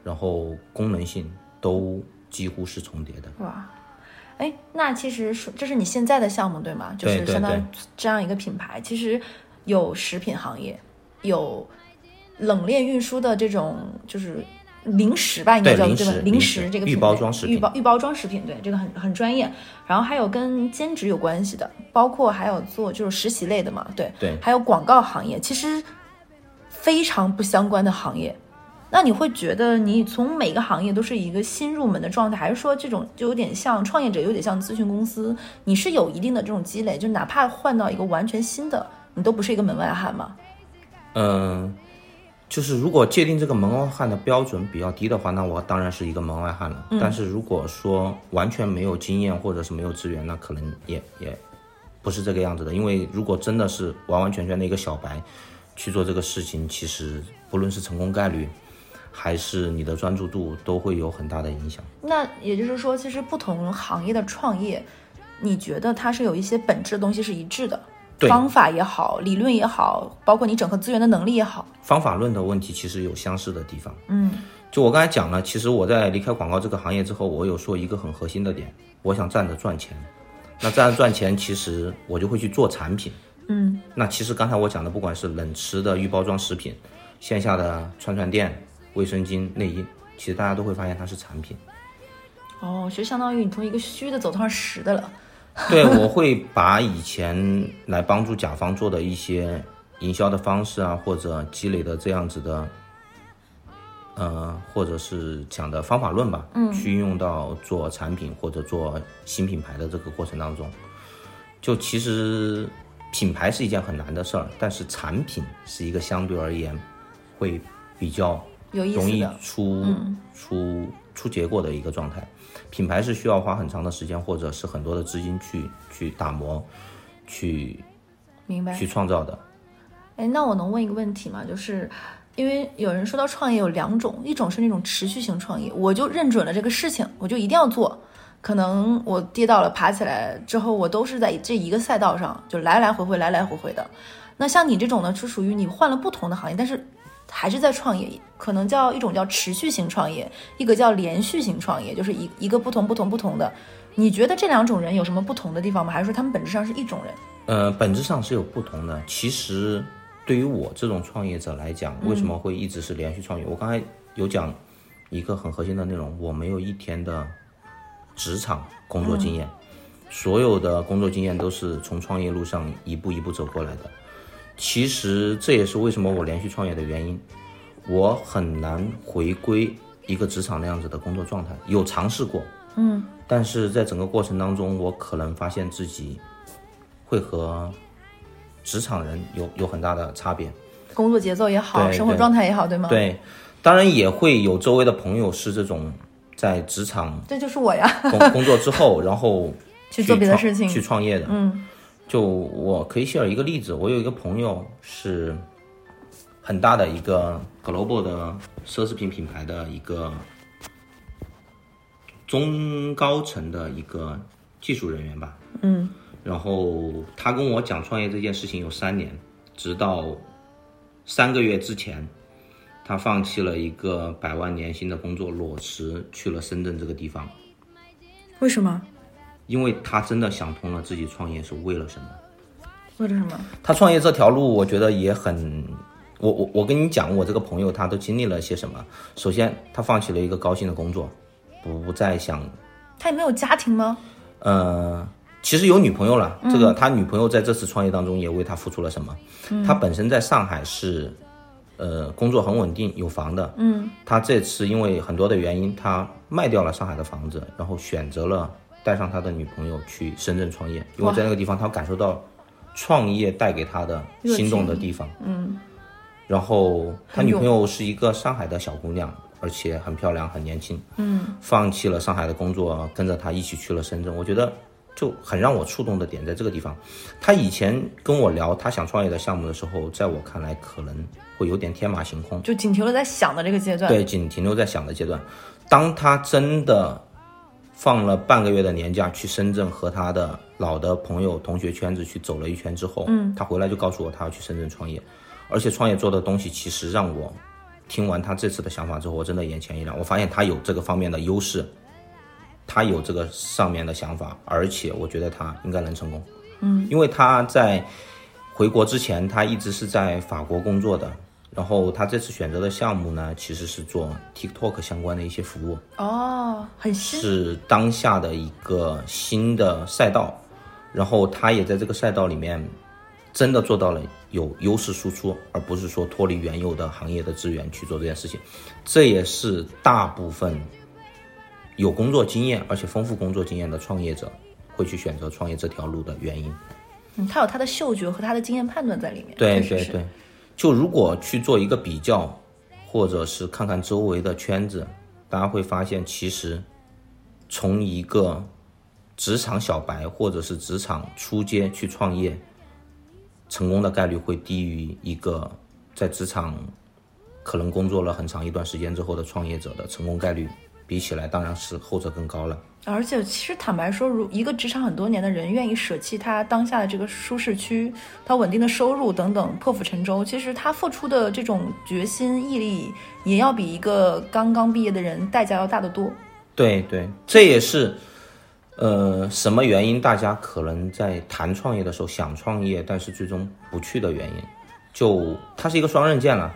然后功能性都几乎是重叠的。哇，哎，那其实说这是你现在的项目对吗？就是相当于这样一个品牌，其实有食品行业，有冷链运输的这种就是零食吧，应该叫对吧？零食零食这个预包装食品预包预包装食品，对这个很很专业。然后还有跟兼职有关系的，包括还有做就是实习类的嘛，对对还有广告行业，其实非常不相关的行业。那你会觉得你从每个行业都是一个新入门的状态，还是说这种就有点像创业者，有点像咨询公司？你是有一定的这种积累，就哪怕换到一个完全新的，你都不是一个门外汉吗？嗯，就是如果界定这个门外汉的标准比较低的话，那我当然是一个门外汉了。但是如果说完全没有经验或者是没有资源，那可能也也不是这个样子的。因为如果真的是完完全全的一个小白去做这个事情，其实不论是成功概率还是你的专注度，都会有很大的影响。那也就是说，其实不同行业的创业，你觉得它是有一些本质的东西是一致的，对方法也好，理论也好，包括你整合资源的能力也好，方法论的问题其实有相似的地方。嗯，就我刚才讲了，其实我在离开广告这个行业之后，我有说一个很核心的点，我想站着赚钱。那站着赚钱，其实我就会去做产品。嗯，那其实刚才我讲的，不管是冷吃的预包装食品，线下的串串店、卫生巾、内衣，其实大家都会发现它是产品。哦，就相当于你从一个虚的走上实的了。对，我会把以前来帮助甲方做的一些营销的方式啊，或者积累的这样子的，呃，或者是讲的方法论吧，嗯，去运用到做产品或者做新品牌的这个过程当中。就其实品牌是一件很难的事儿，但是产品是一个相对而言会比较容易思的，出、出出结果的一个状态。品牌是需要花很长的时间，或者是很多的资金去去打磨、去明白。去创造的。哎，那我能问一个问题吗？就是因为有人说到创业有两种，一种是那种持续性创业，我就认准了这个事情，我就一定要做。可能我跌倒了，爬起来之后，我都是在这一个赛道上，就来来回回，来来回回的。那像你这种呢，是属于你换了不同的行业，但是还是在创业，可能叫一种叫持续型创业，一个叫连续型创业，就是一一个不同不同不同的。你觉得这两种人有什么不同的地方吗？还是说他们本质上是一种人？呃，本质上是有不同的。其实对于我这种创业者来讲，为什么会一直是连续创业？我刚才有讲一个很核心的内容，我没有一天的职场工作经验，所有的工作经验都是从创业路上一步一步走过来的。其实这也是为什么我连续创业的原因，我很难回归一个职场那样子的工作状态，有尝试过，嗯，但是在整个过程当中，我可能发现自己会和职场人有有很大的差别。工作节奏也好，生活状态也好，对吗？，对，当然也会有周围的朋友是这种在职场这就是我呀，工工作之后，然后去做别的事情。去创业的。嗯就我可以 share 一个例子，我有一个朋友是很大的一个 global 的奢侈品品牌的一个中高层的一个技术人员吧。嗯，然后他跟我讲创业这件事情有三年，直到三个月之前，他放弃了一个百万年薪的工作，裸辞去了深圳这个地方，为什么？因为他真的想通了自己创业是为了什么。为了什么？他创业这条路，我觉得也很，我我我跟你讲，我这个朋友他都经历了些什么。首先，他放弃了一个高薪的工作，不不再想，他也没有家庭吗？呃，其实有女朋友了。这个他女朋友在这次创业当中也为他付出了什么？他本身在上海是，呃，工作很稳定，有房的。嗯，他这次因为很多的原因，他卖掉了上海的房子，然后选择了带上他的女朋友去深圳创业，因为在那个地方他感受到创业带给他的心动的地方。嗯，然后他女朋友是一个上海的小姑娘，而且很漂亮，很年轻。嗯，放弃了上海的工作，跟着他一起去了深圳。我觉得就很让我触动的点在这个地方。他以前跟我聊他想创业的项目的时候，在我看来可能会有点天马行空。就仅停留在想的这个阶段。，对，仅停留在想的阶段。当他真的放了半个月的年假去深圳和他的老的朋友、同学圈子去走了一圈之后，嗯，他回来就告诉我他要去深圳创业，而且创业做的东西其实让我听完他这次的想法之后，我真的眼前一亮，我发现他有这个方面的优势，他有这个上面的想法，而且我觉得他应该能成功。嗯，因为他在回国之前，他一直是在法国工作的。然后他这次选择的项目呢，其实是做 TikTok 相关的一些服务哦，很新，是当下的一个新的赛道。然后他也在这个赛道里面，真的做到了有优势输出，而不是说脱离原有的行业的资源去做这件事情。这也是大部分有工作经验而且丰富工作经验的创业者会去选择创业这条路的原因。嗯，他有他的嗅觉和他的经验判断在里面。对对对。就如果去做一个比较，或者是看看周围的圈子，大家会发现，其实从一个职场小白或者是职场初阶去创业，成功的概率会低于一个在职场可能工作了很长一段时间之后的创业者的成功概率，比起来当然是后者更高了。而且，其实坦白说，如一个职场很多年的人愿意舍弃他当下的这个舒适区，他稳定的收入等等，破釜沉舟，其实他付出的这种决心毅力，也要比一个刚刚毕业的人代价要大得多。对对，这也是，呃，什么原因？大家可能在谈创业的时候想创业，但是最终不去的原因，就它是一个双刃剑了，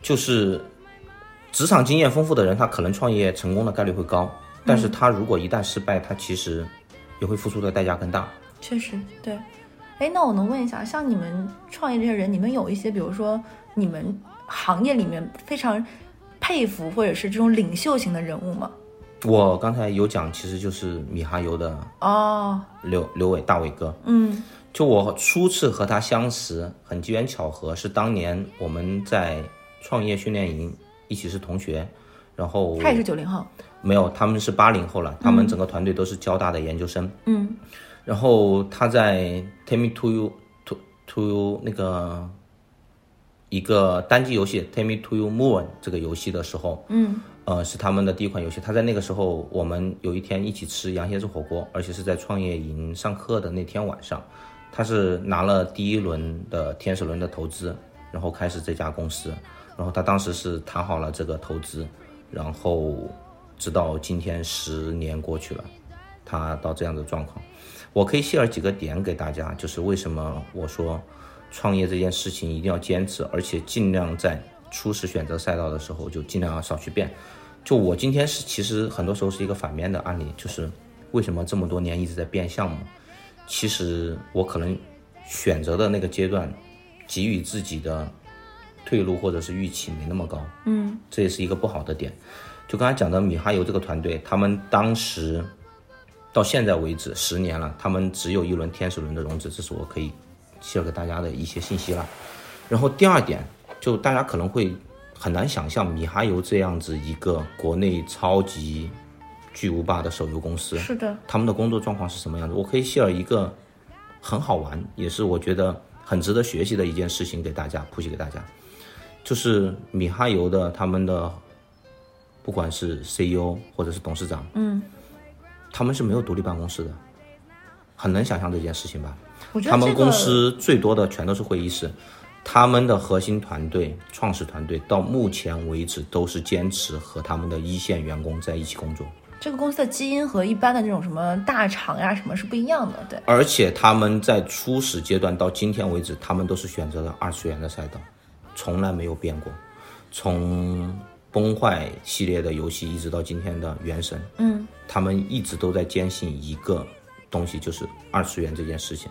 就是职场经验丰富的人，他可能创业成功的概率会高。但是他如果一旦失败，他其实也会付出的代价更大。确实，对。哎，那我能问一下，像你们创业这些人，你们有一些，比如说你们行业里面非常佩服或者是这种领袖型的人物吗？我刚才有讲，其实就是米哈游的哦，刘刘伟大伟哥。嗯，就我初次和他相识，很机缘巧合，是当年我们在创业训练营一起是同学，然后他也是九零后。没有，他们是八零后了，他们整个团队都是交大的研究生。嗯，然后他在 Take Me to You to to You 那个一个单机游戏 Take Me to You Moon 这个游戏的时候，嗯，呃，是他们的第一款游戏。他在那个时候，我们有一天一起吃羊蝎子火锅，而且是在创业营上课的那天晚上，他是拿了第一轮的天使轮的投资，然后开始这家公司。然后他当时是谈好了这个投资，然后。直到今天十年过去了，他到这样的状况，我可以 share 几个点给大家，就是为什么我说创业这件事情一定要坚持，而且尽量在初始选择赛道的时候就尽量要少去变。就我今天是其实很多时候是一个反面的案例，就是为什么这么多年一直在变项目，其实我可能选择的那个阶段给予自己的退路或者是预期没那么高，嗯，这也是一个不好的点。就刚才讲的米哈游这个团队，他们当时到现在为止十年了，他们只有一轮天使轮的融资，这是我可以 share 给大家的一些信息了。然后第二点，就大家可能会很难想象米哈游这样子一个国内超级巨无霸的手游公司，是的，他们的工作状况是什么样子？我可以 share 一个很好玩，也是我觉得很值得学习的一件事情给大家，普及给大家，就是米哈游的他们的。不管是 CEO 或者是董事长，嗯，他们是没有独立办公室的，很能想象这件事情吧？我觉得他们公司最多的全都是会议室，他们的核心团队、创始团队到目前为止都是坚持和他们的一线员工在一起工作。这个公司的基因和一般的那种什么大厂呀什么是不一样的，对。而且他们在初始阶段到今天为止，他们都是选择了二次元的赛道，从来没有变过，从。崩坏系列的游戏一直到今天的原神，嗯，他们一直都在坚信一个东西，就是二次元这件事情。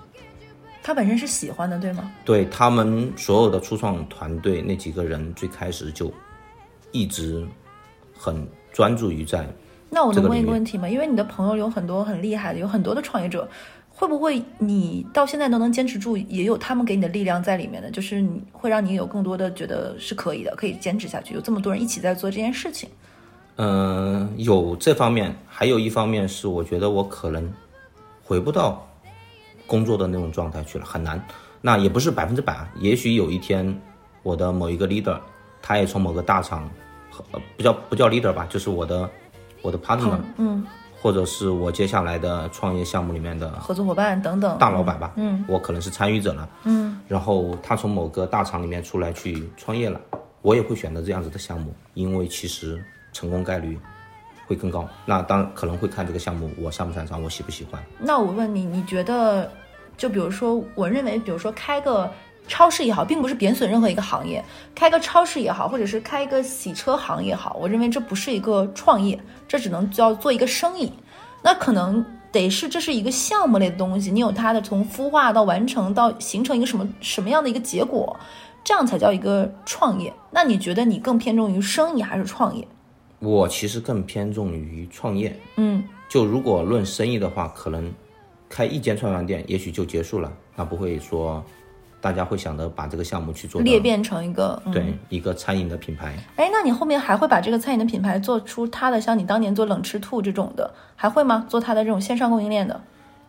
他本身是喜欢的，对吗？对他们所有的初创团队那几个人，最开始就一直很专注于在。那我能问一个问题吗？因为你的朋友有很多很厉害的，有很多的创业者。会不会你到现在都能坚持住，也有他们给你的力量在里面的，就是你会让你有更多的觉得是可以的，可以坚持下去。有这么多人一起在做这件事情，嗯，有这方面，还有一方面是我觉得我可能回不到工作的那种状态去了，很难。那也不是百分之百，也许有一天我的某一个 leader，他也从某个大厂，呃，不叫不叫 leader 吧，就是我的我的 partner，嗯。或者是我接下来的创业项目里面的合作伙伴等等大老板吧，嗯，我可能是参与者了，嗯，然后他从某个大厂里面出来去创业了，我也会选择这样子的项目，因为其实成功概率会更高。那当然可能会看这个项目我擅不擅长，我喜不喜欢。那我问你，你觉得，就比如说，我认为，比如说开个超市也好，并不是贬损任何一个行业，开个超市也好，或者是开一个洗车行也好，我认为这不是一个创业，这只能叫做一个生意。那可能得是这是一个项目类的东西，你有它的从孵化到完成到形成一个什么什么样的一个结果，这样才叫一个创业。那你觉得你更偏重于生意还是创业？我其实更偏重于创业。嗯，就如果论生意的话，可能开一间串串店也许就结束了，那不会说大家会想着把这个项目去做裂变成一个、嗯、对一个餐饮的品牌。哎，那你后面还会把这个餐饮的品牌做出它的，像你当年做冷吃兔这种的，还会吗？做它的这种线上供应链的？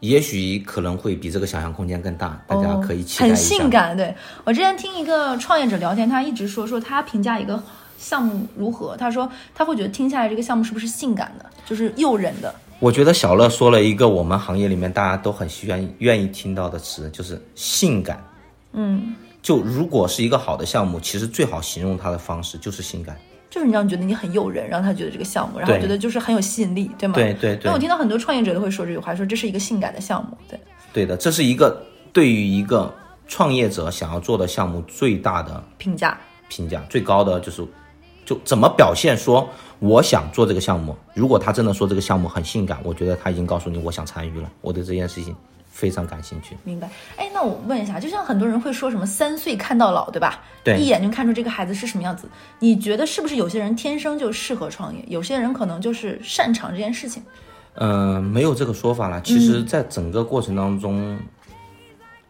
也许可能会比这个想象空间更大，大家可以期待很一下。性感，对我之前听一个创业者聊天，他一直说说他评价一个项目如何，他说他会觉得听下来这个项目是不是性感的，就是诱人的。我觉得小乐说了一个我们行业里面大家都很需要愿意听到的词，就是性感。嗯，就如果是一个好的项目，其实最好形容它的方式就是性感。就是你让你觉得你很诱人，让他觉得这个项目，然后觉得就是很有吸引力，对吗？对对对那我听到很多创业者都会说这句话，说这是一个性感的项目，对。对的，这是一个对于一个创业者想要做的项目最大的评价。评价，最高的就是就怎么表现说我想做这个项目。如果他真的说这个项目很性感，我觉得他已经告诉你我想参与了，我对这件事情非常感兴趣。明白。哎，那我问一下，就像很多人会说什么三岁看到老，对吧？对一眼就看出这个孩子是什么样子。你觉得是不是有些人天生就适合创业，有些人可能就是擅长这件事情？嗯、没有这个说法了。其实，在整个过程当中，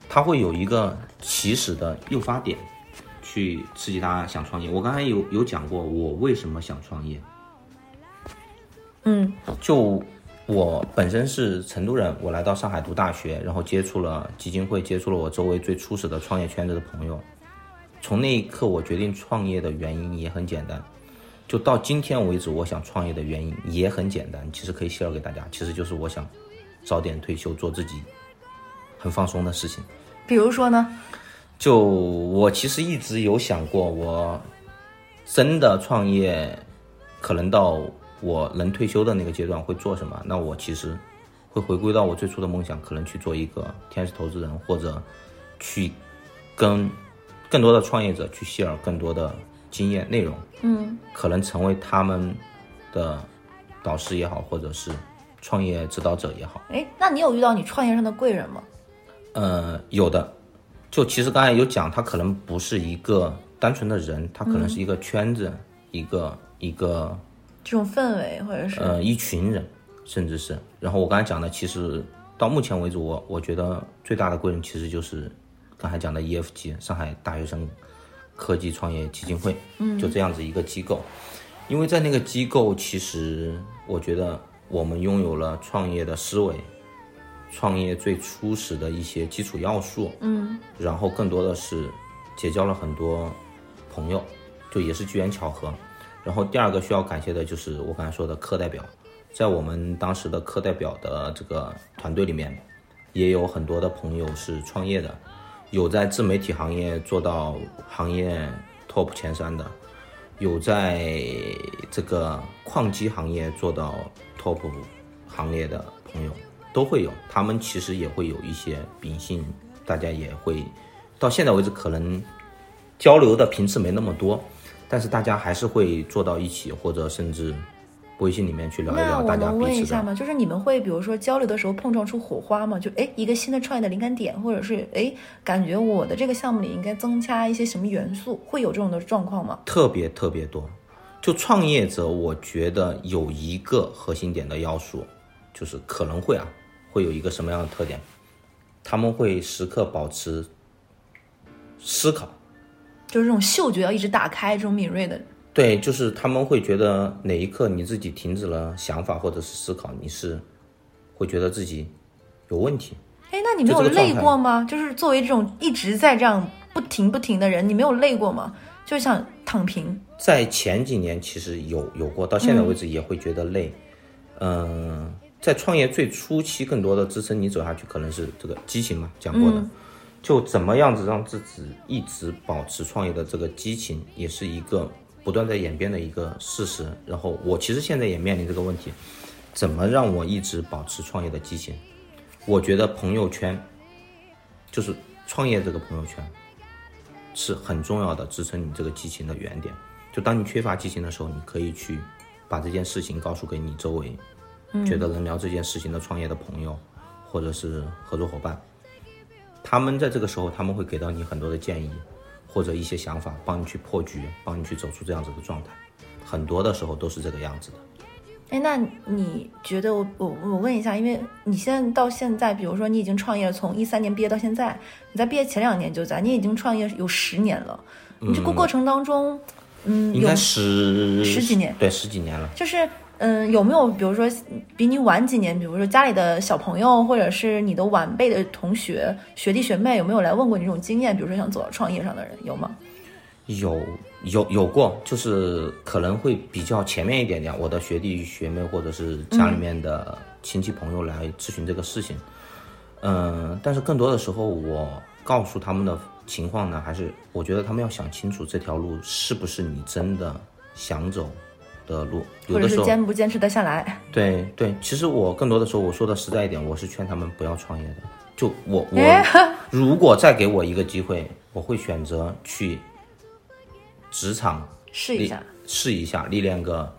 他会有一个起始的诱发点，去刺激大家想创业。我刚才有有讲过，我为什么想创业。嗯就我本身是成都人，我来到上海读大学，然后接触了基金会，接触了我周围最初始的创业圈子的朋友。从那一刻，我决定创业的原因也很简单，就到今天为止，我想创业的原因也很简单，其实可以泄露给大家，其实就是我想早点退休，做自己很放松的事情。比如说呢？就我其实一直有想过，我真的创业，可能到我能退休的那个阶段会做什么？那我其实会回归到我最初的梦想，可能去做一个天使投资人，或者去跟更多的创业者去 share 更多的经验内容，嗯，可能成为他们的导师也好，或者是创业指导者也好。哎，那你有遇到你创业上的贵人吗？呃，有的，就其实刚才有讲，他可能不是一个单纯的人，他可能是一个圈子，一个一个这种氛围或者是呃一群人，甚至是。然后我刚才讲的，其实到目前为止，我我觉得最大的贵人其实就是刚才讲的 EFG 上海大学生科技创业基金会，嗯，就这样子一个机构。因为在那个机构，其实我觉得我们拥有了创业的思维，创业最初始的一些基础要素，嗯，然后更多的是结交了很多朋友，就也是机缘巧合。然后第二个需要感谢的就是我刚才说的课代表，在我们当时的课代表的这个团队里面，也有很多的朋友是创业的，有在自媒体行业做到行业 top 前三的，有在这个矿机行业做到 top 行业的朋友都会有，他们其实也会有一些秉性，大家也会到现在为止可能交流的频次没那么多，但是大家还是会坐到一起，或者甚至微信里面去聊一聊大家能问彼此的。一下吗？就是你们会比如说交流的时候碰撞出火花吗？就哎一个新的创业的灵感点，或者是哎感觉我的这个项目里应该增加一些什么元素，会有这种的状况吗？特别特别多。就创业者，我觉得有一个核心点的要素，就是可能会啊，会有一个什么样的特点？他们会时刻保持思考，就是这种嗅觉要一直打开，这种敏锐的。对，就是他们会觉得哪一刻你自己停止了想法或者是思考，你是会觉得自己有问题。哎，那你没有累过吗？就是作为这种一直在这样不停不停的人，你没有累过吗？就想躺平。在前几年其实有有过，到现在为止也会觉得累。嗯、在创业最初期，更多的支撑你走下去，可能是这个激情嘛，讲过的，就怎么样子让自己一直保持创业的这个激情，也是一个不断在演变的一个事实。然后我其实现在也面临这个问题，怎么让我一直保持创业的激情？我觉得朋友圈，就是创业这个朋友圈，是很重要的支撑你这个激情的原点。就当你缺乏激情的时候，你可以去把这件事情告诉给你周围，觉得能聊这件事情的创业的朋友，或者是合作伙伴。他们在这个时候，他们会给到你很多的建议，或者一些想法，帮你去破局，帮你去走出这样子的状态。很多的时候都是这个样子的。哎，那你觉得我我我问一下，因为你现在到现在，比如说你已经创业了，从一三年毕业到现在，你在毕业前两年就在，你已经创业有十年了。你这个过程当中，嗯，应该十十几年，对，十几年了。就是嗯，有没有比如说比你晚几年，比如说家里的小朋友，或者是你的晚辈的同学、学弟学妹，有没有来问过你这种经验？比如说想走到创业上的人，有吗？有有有过，就是可能会比较前面一点点，我的学弟学妹或者是家里面的亲戚朋友来咨询这个事情，嗯，但是更多的时候我告诉他们的情况呢，还是我觉得他们要想清楚这条路是不是你真的想走的路，有的时候坚不坚持得下来？对对，其实我更多的时候我说的实在一点，我是劝他们不要创业的。就我我 如果再给我一个机会，我会选择去。职场试一下，试一下，历练个，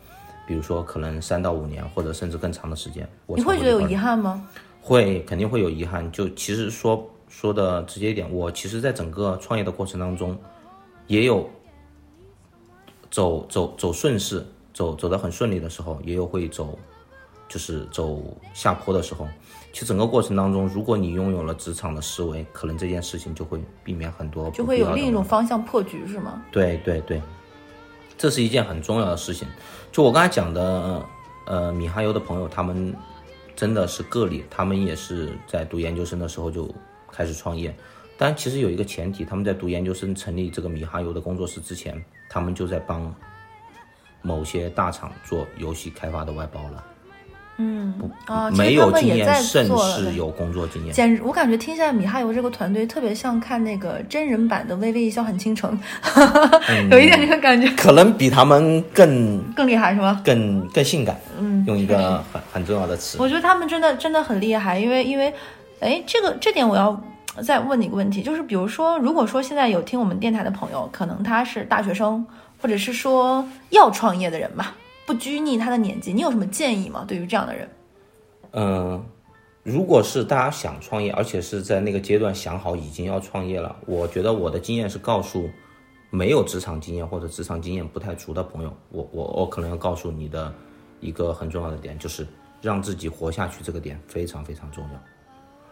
比如说可能三到五年，或者甚至更长的时间。你会觉得有遗憾吗？会，肯定会有遗憾。就其实说说的直接一点，我其实在整个创业的过程当中，也有走走走顺势，走走得很顺利的时候，也有会走就是走下坡的时候。其实整个过程当中，如果你拥有了职场的思维，可能这件事情就会避免很多，就会有另一种方向破局，是吗？对对对，这是一件很重要的事情。就我刚才讲的，呃，米哈游的朋友，他们真的是个例，他们也是在读研究生的时候就开始创业。但其实有一个前提，他们在读研究生成立这个米哈游的工作室之前，他们就在帮某些大厂做游戏开发的外包了。嗯啊，没有经验，甚是有工作经验。简，我感觉听下来米哈游这个团队特别像看那个真人版的《微微一笑很倾城》，有一点这个感觉。可能比他们更 更厉害是吗？更更性感。嗯，用一个很很重要的词。我觉得他们真的真的很厉害，因为因为，哎，这个这点我要再问你一个问题，就是比如说，如果说现在有听我们电台的朋友，可能他是大学生，或者是说要创业的人吧。不拘泥他的年纪，你有什么建议吗？对于这样的人，嗯，如果是大家想创业，而且是在那个阶段想好已经要创业了，我觉得我的经验是告诉没有职场经验或者职场经验不太足的朋友，我我我可能要告诉你的一个很重要的点，就是让自己活下去这个点非常非常重要，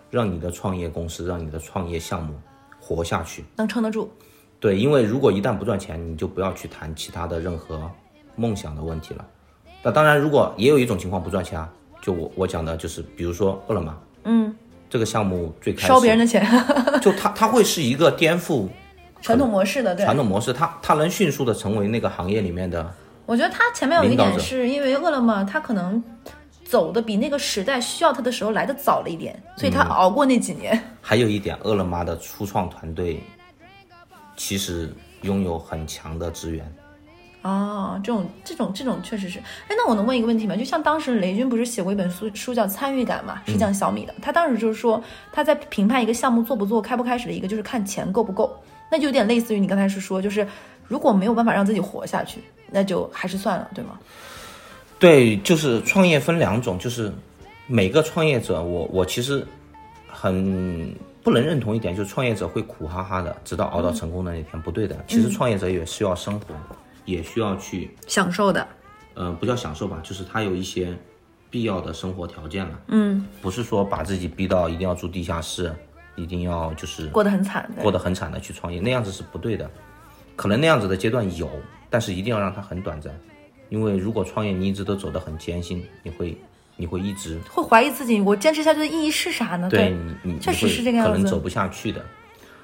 让你的创业公司，让你的创业项目活下去，能撑得住。对，因为如果一旦不赚钱，你就不要去谈其他的任何。梦想的问题了，那当然，如果也有一种情况不赚钱啊，就我我讲的就是，比如说饿了么，嗯，这个项目最开始烧别人的钱，就它它会是一个颠覆 传统模式的，对传统模式，它它能迅速的成为那个行业里面的。我觉得它前面有一点是因为饿了么，它可能走的比那个时代需要它的时候来的早了一点，所以它熬过那几年。还有一点，饿了么的初创团队其实拥有很强的资源。哦，这种这种这种确实是，哎，那我能问一个问题吗？就像当时雷军不是写过一本书，书叫《参与感》嘛，是讲小米的。他当时就是说，他在评判一个项目做不做、开不开始的一个，就是看钱够不够。那就有点类似于你刚才是说，就是如果没有办法让自己活下去，那就还是算了，对吗？对，就是创业分两种，就是每个创业者，我我其实很不能认同一点，就是创业者会苦哈哈的，直到熬到成功的那天，不对的。其实创业者也需要生活。也需要去享受的，嗯，不叫享受吧，就是他有一些必要的生活条件了。嗯，不是说把自己逼到一定要住地下室，一定要就是过得很惨的，过得很惨的去创业，那样子是不对的。可能那样子的阶段有，但是一定要让它很短暂，因为如果创业你一直都走得很艰辛，你会你会一直会怀疑自己，我坚持下去的意义是啥呢？对你，你确实是这个样子，可能走不下去的。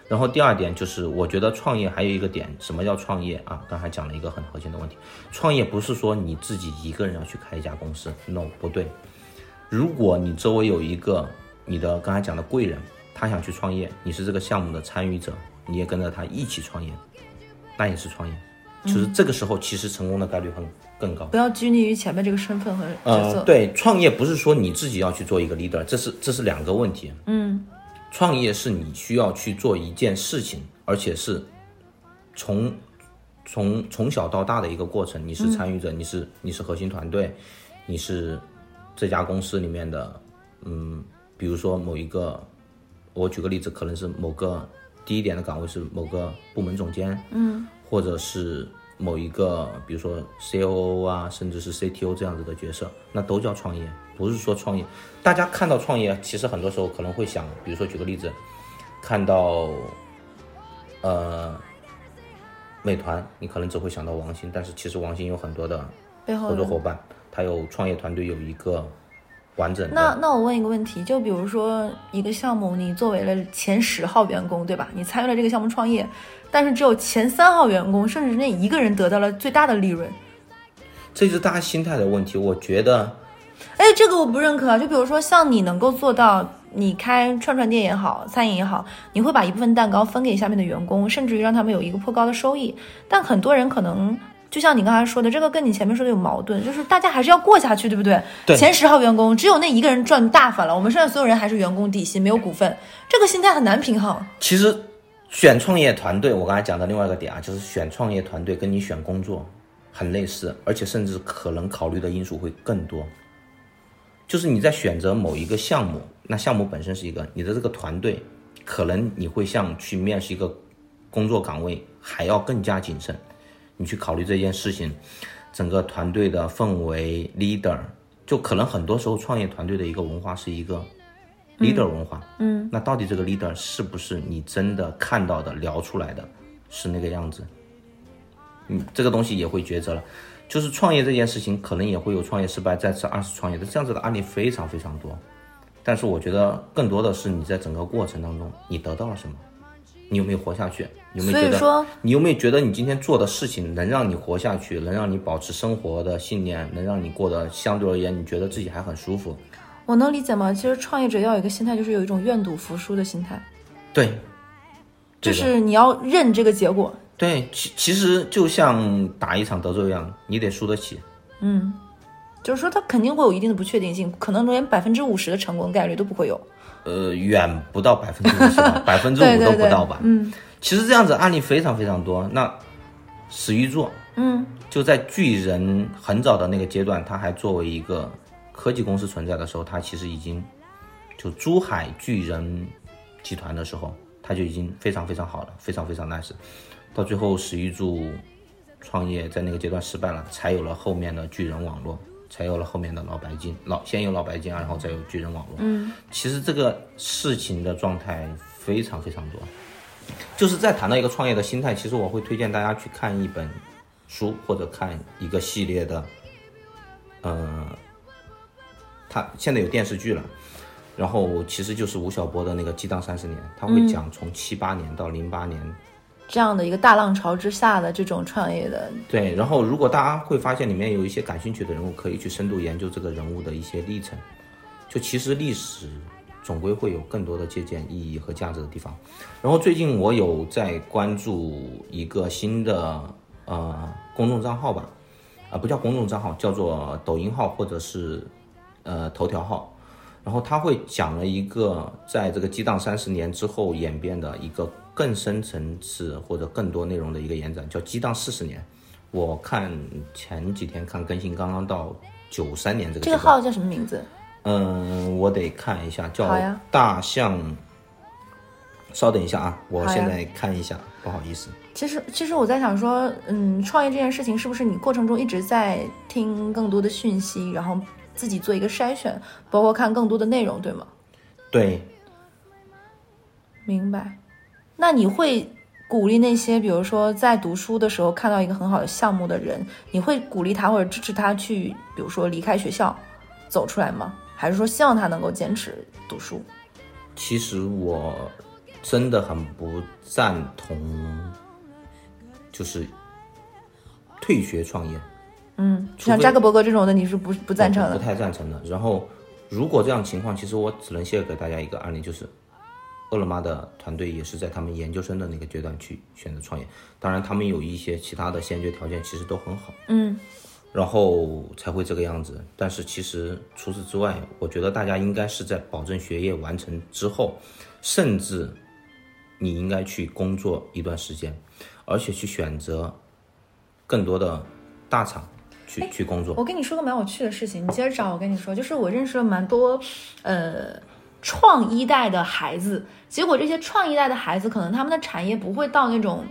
然后第二点就是，我觉得创业还有一个点，什么叫创业啊？刚才讲了一个很核心的问题，创业不是说你自己一个人要去开一家公司，no 不对。如果你周围有一个你的刚才讲的贵人，他想去创业，你是这个项目的参与者，你也跟着他一起创业，那也是创业。就是这个时候，其实成功的概率很更高。不要拘泥于前面这个身份和角色。呃，对，创业不是说你自己要去做一个 leader，这是这是两个问题。嗯，创业是你需要去做一件事情，而且是从从从小到大的一个过程，你是参与者，你是你是核心团队，你是这家公司里面的，嗯，比如说某一个，我举个例子，可能是某个低一点的岗位是某个部门总监，嗯，或者是某一个，比如说 COO 啊，甚至是 CTO 这样子的角色，那都叫创业，不是说创业。大家看到创业，其实很多时候可能会想，比如说举个例子，看到，呃，美团，你可能只会想到王兴，但是其实王兴有很多的合作伙伴，他有创业团队，有一个完整的。那那我问一个问题，就比如说一个项目，你作为了前十号员工，对吧？你参与了这个项目创业，但是只有前三号员工，甚至那一个人得到了最大的利润。这是大家心态的问题。我觉得，哎，这个我不认可啊。就比如说像你能够做到，你开串串店也好，餐饮也好，你会把一部分蛋糕分给下面的员工，甚至于让他们有一个颇高的收益。但很多人可能。就像你刚才说的，这个跟你前面说的有矛盾，就是大家还是要过下去，对不对？对前十号员工只有那一个人赚大发了，我们剩下所有人还是员工底薪，没有股份，这个心态很难平衡。其实选创业团队，我刚才讲的另外一个点啊，就是选创业团队跟你选工作很类似，而且甚至可能考虑的因素会更多。就是你在选择某一个项目，那项目本身是一个，你的这个团队，可能你会像去面试一个工作岗位还要更加谨慎。你去考虑这件事情，整个团队的氛围，leader，就可能很多时候创业团队的一个文化是一个 leader 文化，嗯，那到底这个 leader 是不是你真的看到的、聊出来的，是那个样子？嗯，这个东西也会抉择了。就是创业这件事情，可能也会有创业失败、再次二次创业的这样子的案例非常非常多。但是我觉得更多的是你在整个过程当中，你得到了什么？你有没有活下去？有没有觉得？所以说，你有没有觉得你今天做的事情能让你活下去，能让你保持生活的信念，能让你过得相对而言你觉得自己还很舒服？我能理解吗？其实创业者要有一个心态，就是有一种愿赌服输的心态，对，就是你要认这个结果。对，其其实就像打一场德州一样，你得输得起。嗯，就是说他肯定会有一定的不确定性，可能连百分之五十的成功概率都不会有。呃，远不到百分之五十吧，百分之五都不到吧。嗯其实这样子案例非常非常多。那史玉柱嗯就在巨人很早的那个阶段，他还作为一个科技公司存在的时候，他其实已经就珠海巨人集团的时候，他就已经非常非常好了，非常非常 nice。到最后史玉柱创业在那个阶段失败了，才有了后面的巨人网络，才有了后面的老白金，老先有老白金啊，然后再有巨人网络。嗯，其实这个事情的状态非常非常多。就是在谈到一个创业的心态，其实我会推荐大家去看一本书或者看一个系列的，呃，它现在有电视剧了，然后其实就是吴晓波的那个《激荡三十年》，他会讲从七八年到零八年这样的一个大浪潮之下的这种创业的，对，然后如果大家会发现里面有一些感兴趣的人物，可以去深度研究这个人物的一些历程。就其实历史总归会有更多的借鉴意义和价值的地方。然后最近我有在关注一个新的呃公众账号吧，啊、不叫公众账号，叫做抖音号或者是呃头条号。然后他会讲了一个在这个激荡三十年之后演变的一个更深层次或者更多内容的一个延展，叫激荡四十年。我看前几天看更新，刚刚到九三年这个。这个号叫什么名字？嗯，我得看一下，叫大象。稍等一下啊，我现在看一下，不好意思。其实，其实我在想说，嗯，创业这件事情是不是你过程中一直在听更多的讯息，然后自己做一个筛选，包括看更多的内容，对吗？对，明白。那你会鼓励那些，比如说在读书的时候看到一个很好的项目的人，你会鼓励他或者支持他去，比如说离开学校，走出来吗？还是说希望他能够坚持读书？其实我真的很不赞同，就是退学创业。嗯，除非像扎克伯格这种的，你是不不赞成的？不太赞成的。然后，如果这样情况，其实我只能写给大家一个案例，就是饿了么的团队也是在他们研究生的那个阶段去选择创业，当然他们有一些其他的先决条件其实都很好，嗯，然后才会这个样子。但是其实除此之外，我觉得大家应该是在保证学业完成之后，甚至你应该去工作一段时间，而且去选择更多的大厂去去工作。我跟你说个蛮有趣的事情，你接着找。我跟你说，就是我认识了蛮多，呃，创一代的孩子，结果这些创一代的孩子，可能他们的产业不会到那种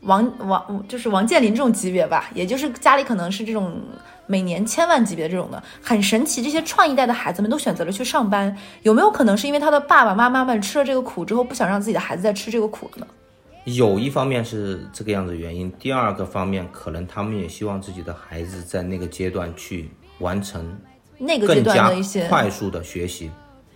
王王，就是王健林这种级别吧，也就是家里可能是这种每年千万级别的这种的，很神奇。这些创一代的孩子们都选择了去上班，有没有可能是因为他的爸爸妈妈们吃了这个苦之后，不想让自己的孩子再吃这个苦了呢？有一方面是这个样子原因，第二个方面可能他们也希望自己的孩子在那个阶段去完成那个阶段的一些快速的学习，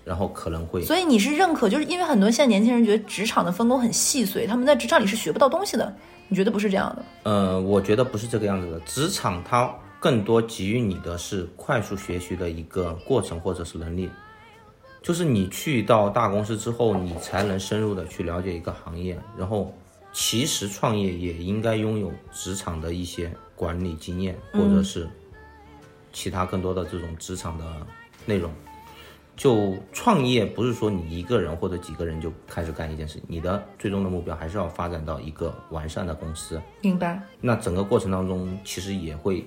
然后可能会所以你是认可，就是因为很多现在年轻人觉得职场的分工很细碎，他们在职场里是学不到东西的。你觉得不是这样的？呃，我觉得不是这个样子的。职场它更多给予你的是快速学习的一个过程或者是能力，就是你去到大公司之后，你才能深入的去了解一个行业。然后，其实创业也应该拥有职场的一些管理经验，或者是其他更多的这种职场的内容。就创业不是说你一个人或者几个人就开始干一件事，你的最终的目标还是要发展到一个完善的公司。明白。那整个过程当中，其实也会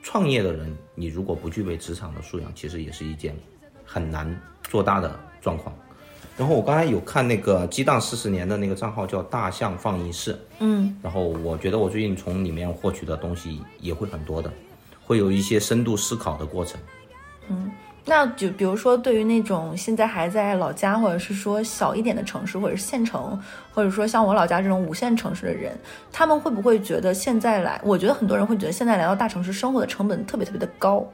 创业的人，你如果不具备职场的素养，其实也是一件很难做大的状况。然后我刚才有看那个激荡四十年的那个账号叫大象放映室，嗯，然后我觉得我最近从里面获取的东西也会很多的，会有一些深度思考的过程。那就比如说，对于那种现在还在老家，或者是说小一点的城市，或者是县城，或者说像我老家这种五线城市的人，他们会不会觉得现在来？我觉得很多人会觉得现在来到大城市生活的成本特别特别的高。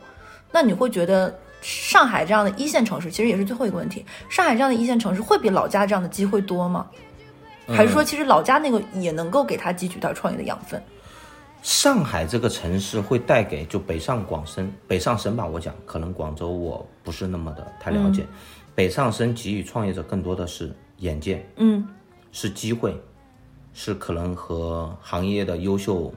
那你会觉得上海这样的一线城市，其实也是最后一个问题，上海这样的一线城市会比老家这样的机会多吗？还是说，其实老家那个也能够给他汲取到创业的养分？上海这个城市会带给就北上广深、北上深吧，我讲可能广州我不是那么的太了解，北上深给予创业者更多的是眼界，嗯，是机会，是可能和行业的优秀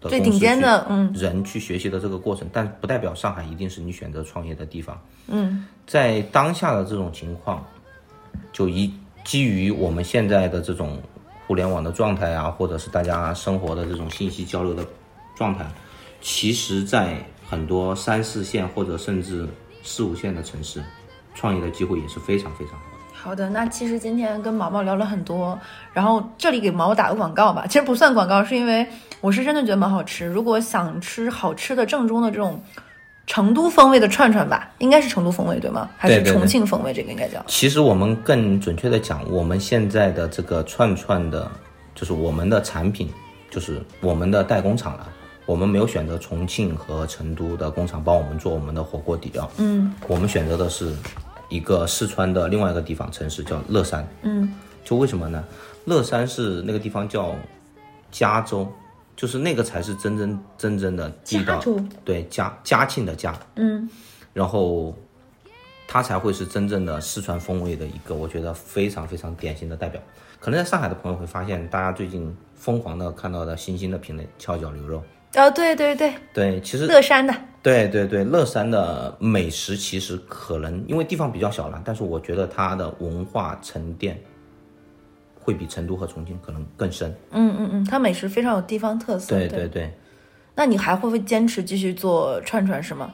的最顶尖的嗯。人去学习的这个过程，但不代表上海一定是你选择创业的地方。嗯，在当下的这种情况，就一基于我们现在的这种互联网的状态啊，或者是大家生活的这种信息交流的状态，其实，在很多三四线或者甚至四五线的城市，创业的机会也是非常非常好的。好的，那其实今天跟毛毛聊了很多，然后这里给毛毛打个广告吧，其实不算广告，是因为我是真的觉得蛮好吃。如果想吃好吃的正宗的这种成都风味的串串吧，应该是成都风味对吗？还是重庆风味？这个应该叫其实我们更准确的讲，我们现在的这个串串的，就是我们的产品，就是我们的代工厂了。我们没有选择重庆和成都的工厂帮我们做我们的火锅底料，嗯我们选择的是一个四川的另外一个地方城市叫乐山。嗯就为什么呢？乐山是那个地方叫加州，就是那个才是真真正正的地道，对嘉嘉庆的嘉，嗯。然后它才会是真正的四川风味的一个，我觉得非常非常典型的代表。可能在上海的朋友会发现，大家最近疯狂的看到的新兴的品类跷脚牛肉，哦对对对，对，其实乐山的，对对对，乐山的美食其实可能因为地方比较小了，但是我觉得它的文化沉淀会比成都和重庆可能更深。嗯嗯嗯，它美食非常有地方特色。对对对那你还会不会坚持继续做串串是吗？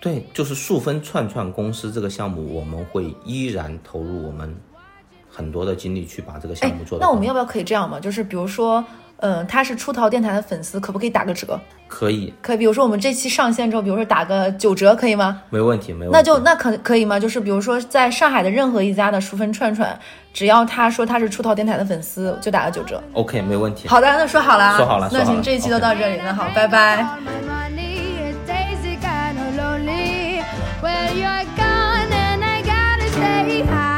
对，就是素分串串公司这个项目，我们会依然投入我们很多的精力去把这个项目做那我们要不要可以这样嘛？就是比如说，嗯、他是出逃电台的粉丝，可不可以打个折？可以，可以，比如说我们这期上线之后，比如说打个九折，可以吗？没问题，没问题。那就那可可以吗？就是比如说，在上海的任何一家的淑芬串串，只要他说他是出逃电台的粉丝，就打个九折。OK，没问题。好的，那说好了啊，那行，这一期就到这里，那好，拜拜。When you're gone and I gotta stay high